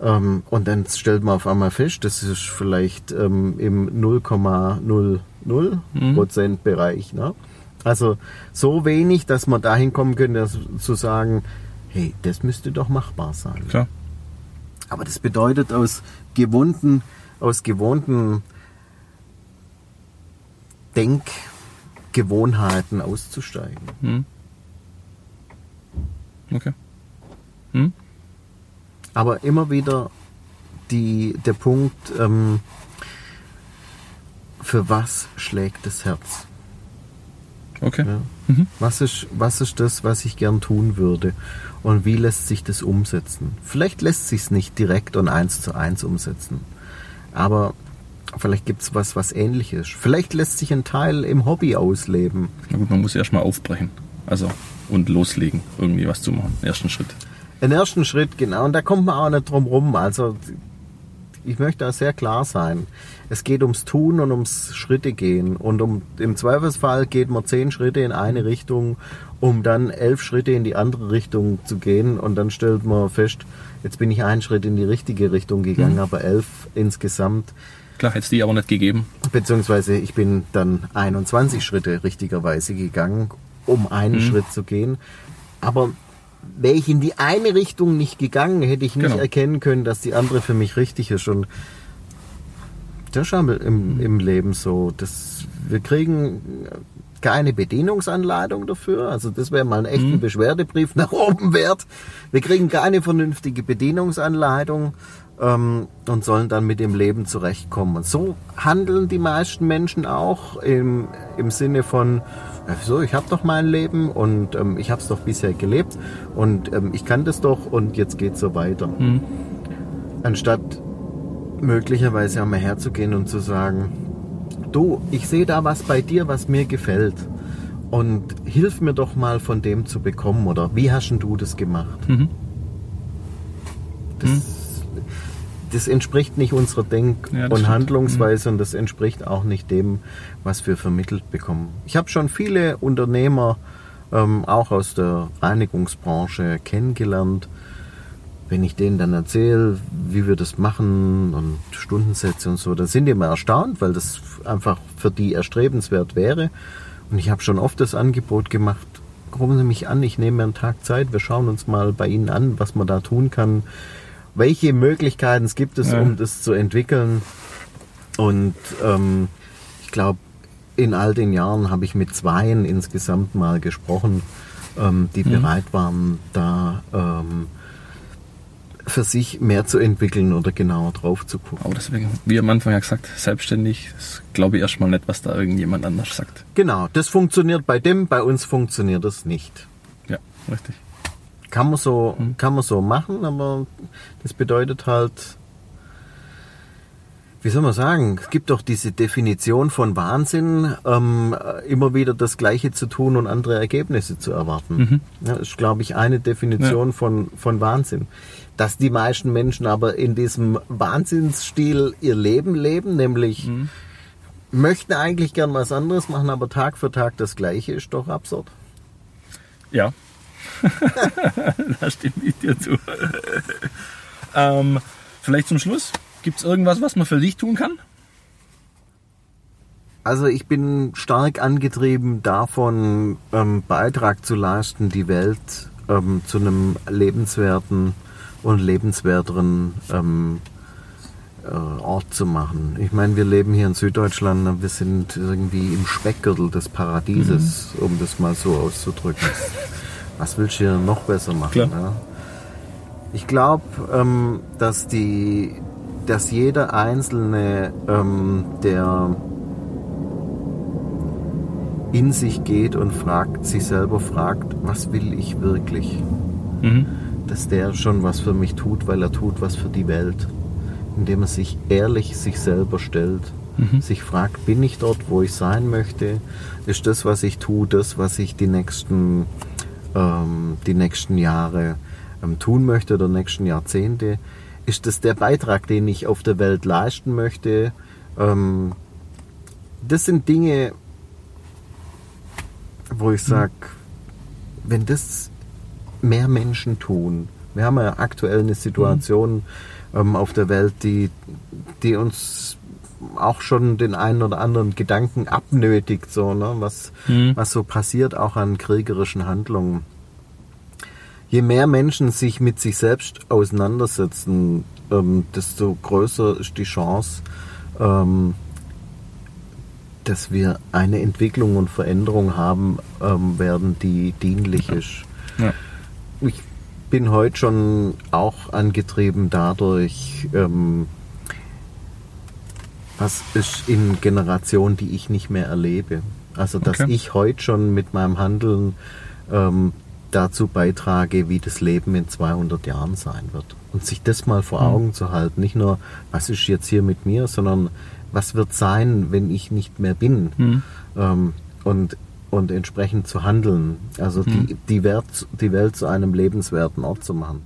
Ähm, und dann stellt man auf einmal fest, das ist vielleicht ähm, im 0,0 0 mhm. Prozent mhm. Bereich. Ne? Also so wenig, dass man dahin kommen könnte, dass, zu sagen, hey, das müsste doch machbar sein. Klar. Aber das bedeutet aus gewohnten, aus gewohnten Denkgewohnheiten auszusteigen. Mhm. Okay. Mhm. Aber immer wieder die, der Punkt, ähm, für was schlägt das Herz? Okay. Ja. Was, ist, was ist das, was ich gern tun würde? Und wie lässt sich das umsetzen? Vielleicht lässt sich es nicht direkt und eins zu eins umsetzen. Aber vielleicht gibt es was, was ähnlich ist. Vielleicht lässt sich ein Teil im Hobby ausleben. Na gut, man muss erstmal aufbrechen. Also, und loslegen, irgendwie was zu machen. Ersten Schritt. Den ersten Schritt, genau. Und da kommt man auch nicht drum rum. Also, ich möchte da sehr klar sein. Es geht ums Tun und ums Schritte gehen. Und um, im Zweifelsfall geht man zehn Schritte in eine Richtung, um dann elf Schritte in die andere Richtung zu gehen. Und dann stellt man fest, jetzt bin ich einen Schritt in die richtige Richtung gegangen, aber elf insgesamt. Klar, hätte es die aber nicht gegeben. Beziehungsweise ich bin dann 21 Schritte richtigerweise gegangen, um einen Schritt zu gehen. Aber wäre ich in die eine Richtung nicht gegangen, hätte ich nicht Genau. erkennen können, dass die andere für mich richtig ist. Und das ist im, im Leben so. Das, wir kriegen keine Bedienungsanleitung dafür. Also das wäre mal ein echter Beschwerdebrief nach oben wert. Wir kriegen keine vernünftige Bedienungsanleitung ähm, und sollen dann mit dem Leben zurechtkommen. Und so handeln die meisten Menschen auch im, im Sinne von, ja, wieso, ich habe doch mein Leben und ähm, ich habe es doch bisher gelebt und ähm, ich kann das doch und jetzt geht's so weiter. Anstatt möglicherweise einmal herzugehen und zu sagen, du, ich sehe da was bei dir, was mir gefällt. Und hilf mir doch mal von dem zu bekommen oder wie hast denn du das gemacht? Das, das entspricht nicht unserer Denk- Ja, und stimmt. Handlungsweise und das entspricht auch nicht dem, was wir vermittelt bekommen. Ich habe schon viele Unternehmer, ähm, auch aus der Reinigungsbranche, kennengelernt. Wenn ich denen dann erzähle, wie wir das machen und Stundensätze und so, dann sind die immer erstaunt, weil das einfach für die erstrebenswert wäre. Und ich habe schon oft das Angebot gemacht, rufen Sie mich an, ich nehme mir einen Tag Zeit, wir schauen uns mal bei Ihnen an, was man da tun kann. Welche Möglichkeiten es gibt es, Ja. um das zu entwickeln? Und ähm, ich glaube, in all den Jahren habe ich mit zweien insgesamt mal gesprochen, ähm, die bereit waren, da ähm, für sich mehr zu entwickeln oder genauer drauf zu gucken. Aber deswegen, wie am Anfang ja gesagt, selbstständig, das glaube ich erstmal nicht, was da irgendjemand anders sagt. Genau, das funktioniert bei dem, bei uns funktioniert das nicht. Ja, richtig. Kann man so, kann man so machen, aber das bedeutet halt, wie soll man sagen, es gibt doch diese Definition von Wahnsinn, ähm, immer wieder das Gleiche zu tun und andere Ergebnisse zu erwarten. Ja, das ist, glaube ich, eine Definition von, von Wahnsinn. Dass die meisten Menschen aber in diesem Wahnsinnsstil ihr Leben leben, nämlich möchten eigentlich gern was anderes machen, aber Tag für Tag das Gleiche, ist doch absurd. Ja. da stimme ich dir zu. ähm, vielleicht zum Schluss. Gibt es irgendwas, was man für dich tun kann? Also ich bin stark angetrieben davon, ähm, Beitrag zu leisten, die Welt ähm, zu einem lebenswerten und lebenswerteren ähm, äh, Ort zu machen. Ich meine, wir leben hier in Süddeutschland, wir sind irgendwie im Speckgürtel des Paradieses, um das mal so auszudrücken. Was willst du hier noch besser machen? Ja? Ich glaube, ähm, dass die, dass jeder Einzelne, ähm, der in sich geht und fragt, sich selber fragt, was will ich wirklich? Mhm. Dass der schon was für mich tut, weil er tut was für die Welt. Indem er sich ehrlich sich selber stellt, sich fragt, bin ich dort, wo ich sein möchte? Ist das, was ich tue, das, was ich die nächsten, ähm, die nächsten Jahre ähm, tun möchte oder nächsten Jahrzehnte? Ist das der Beitrag, den ich auf der Welt leisten möchte? Ähm, das sind Dinge, wo ich sage, wenn das mehr Menschen tun, wir haben ja aktuell eine Situation ähm, auf der Welt, die, die uns auch schon den einen oder anderen Gedanken abnötigt, so, ne? was, was so passiert, auch an kriegerischen Handlungen. Je mehr Menschen sich mit sich selbst auseinandersetzen, ähm, desto größer ist die Chance, ähm, dass wir eine Entwicklung und Veränderung haben ähm, werden, die dienlich ist. Ja. Ich bin heute schon auch angetrieben dadurch, ähm, was ist in Generationen, die ich nicht mehr erlebe. Also, dass Okay. ich heute schon mit meinem Handeln ähm, dazu beitrage, wie das Leben in 200 Jahren sein wird. Und sich das mal vor Augen zu halten. Nicht nur, was ist jetzt hier mit mir, sondern was wird sein, wenn ich nicht mehr bin. Ähm, und, und entsprechend zu handeln. Also die, die, Wert, die Welt zu einem lebenswerten Ort zu machen.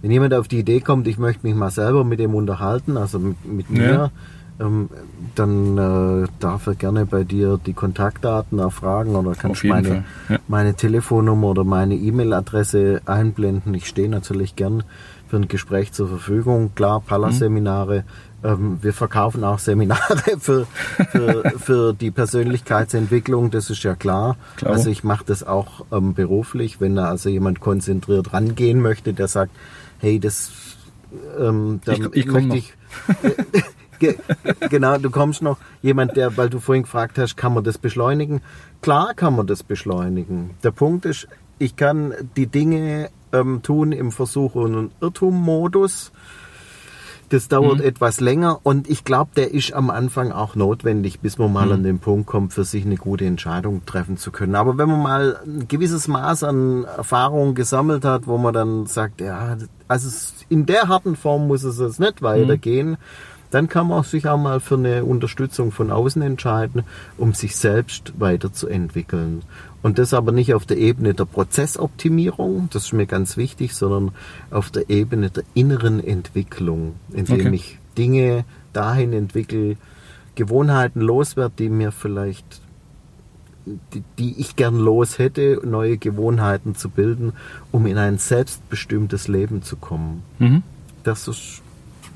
Wenn jemand auf die Idee kommt, ich möchte mich mal selber mit dem unterhalten, also mit, mit mir, ähm, dann äh, darf er gerne bei dir die Kontaktdaten erfragen oder kannst jeden meine, ja. meine Telefonnummer oder meine E-Mail-Adresse einblenden. Ich stehe natürlich gern für ein Gespräch zur Verfügung. Klar, Palace-Seminare. Ähm, wir verkaufen auch Seminare für, für, für die Persönlichkeitsentwicklung, das ist ja klar. Klar. Also ich mache das auch ähm, beruflich, wenn da also jemand konzentriert rangehen möchte, der sagt, hey, das ähm, dann Ich- ich möchte ich Ge genau, du kommst noch. Jemand, der, weil du vorhin gefragt hast, kann man das beschleunigen? Klar kann man das beschleunigen. Der Punkt ist, ich kann die Dinge ähm, tun im Versuch- und Irrtum-Modus. Das dauert etwas länger und ich glaube, der ist am Anfang auch notwendig, bis man mal an den Punkt kommt, für sich eine gute Entscheidung treffen zu können. Aber wenn man mal ein gewisses Maß an Erfahrung gesammelt hat, wo man dann sagt, ja, also in der harten Form muss es jetzt nicht weitergehen, dann kann man sich auch mal für eine Unterstützung von außen entscheiden, um sich selbst weiterzuentwickeln. Und das aber nicht auf der Ebene der Prozessoptimierung, das ist mir ganz wichtig, sondern auf der Ebene der inneren Entwicklung, indem Okay. ich Dinge dahin entwickle, Gewohnheiten loswerde, die mir vielleicht, die, die ich gern los hätte, neue Gewohnheiten zu bilden, um in ein selbstbestimmtes Leben zu kommen. Mhm. Das ist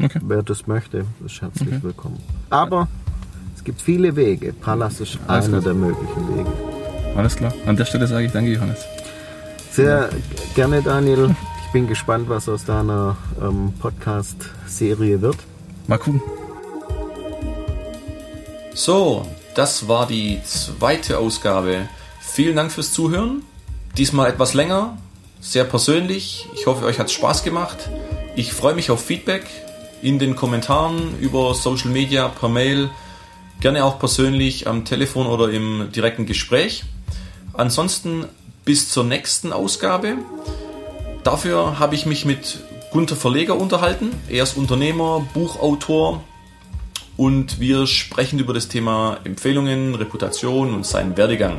Okay. Wer das möchte, ist herzlich Okay. willkommen. Aber es gibt viele Wege. Pallas ist Alles einer gut. der möglichen Wege. Alles klar. An der Stelle sage ich danke, Johannes. Sehr gerne, Daniel. Ich bin gespannt, was aus deiner ähm, Podcast-Serie wird. Mal gucken. So, das war die zweite Ausgabe. Vielen Dank fürs Zuhören. Diesmal etwas länger, sehr persönlich. Ich hoffe, euch hat es Spaß gemacht. Ich freue mich auf Feedback in den Kommentaren über Social Media, per Mail, gerne auch persönlich am Telefon oder im direkten Gespräch. Ansonsten bis zur nächsten Ausgabe. Dafür habe ich mich mit Gunther Verleger unterhalten. Er ist Unternehmer, Buchautor und wir sprechen über das Thema Empfehlungen, Reputation und seinen Werdegang.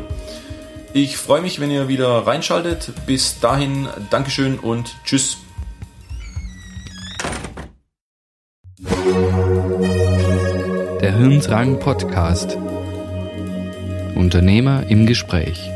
Ich freue mich, wenn ihr wieder reinschaltet. Bis dahin, Dankeschön und Tschüss. Hirndrang Podcast. Unternehmer im Gespräch.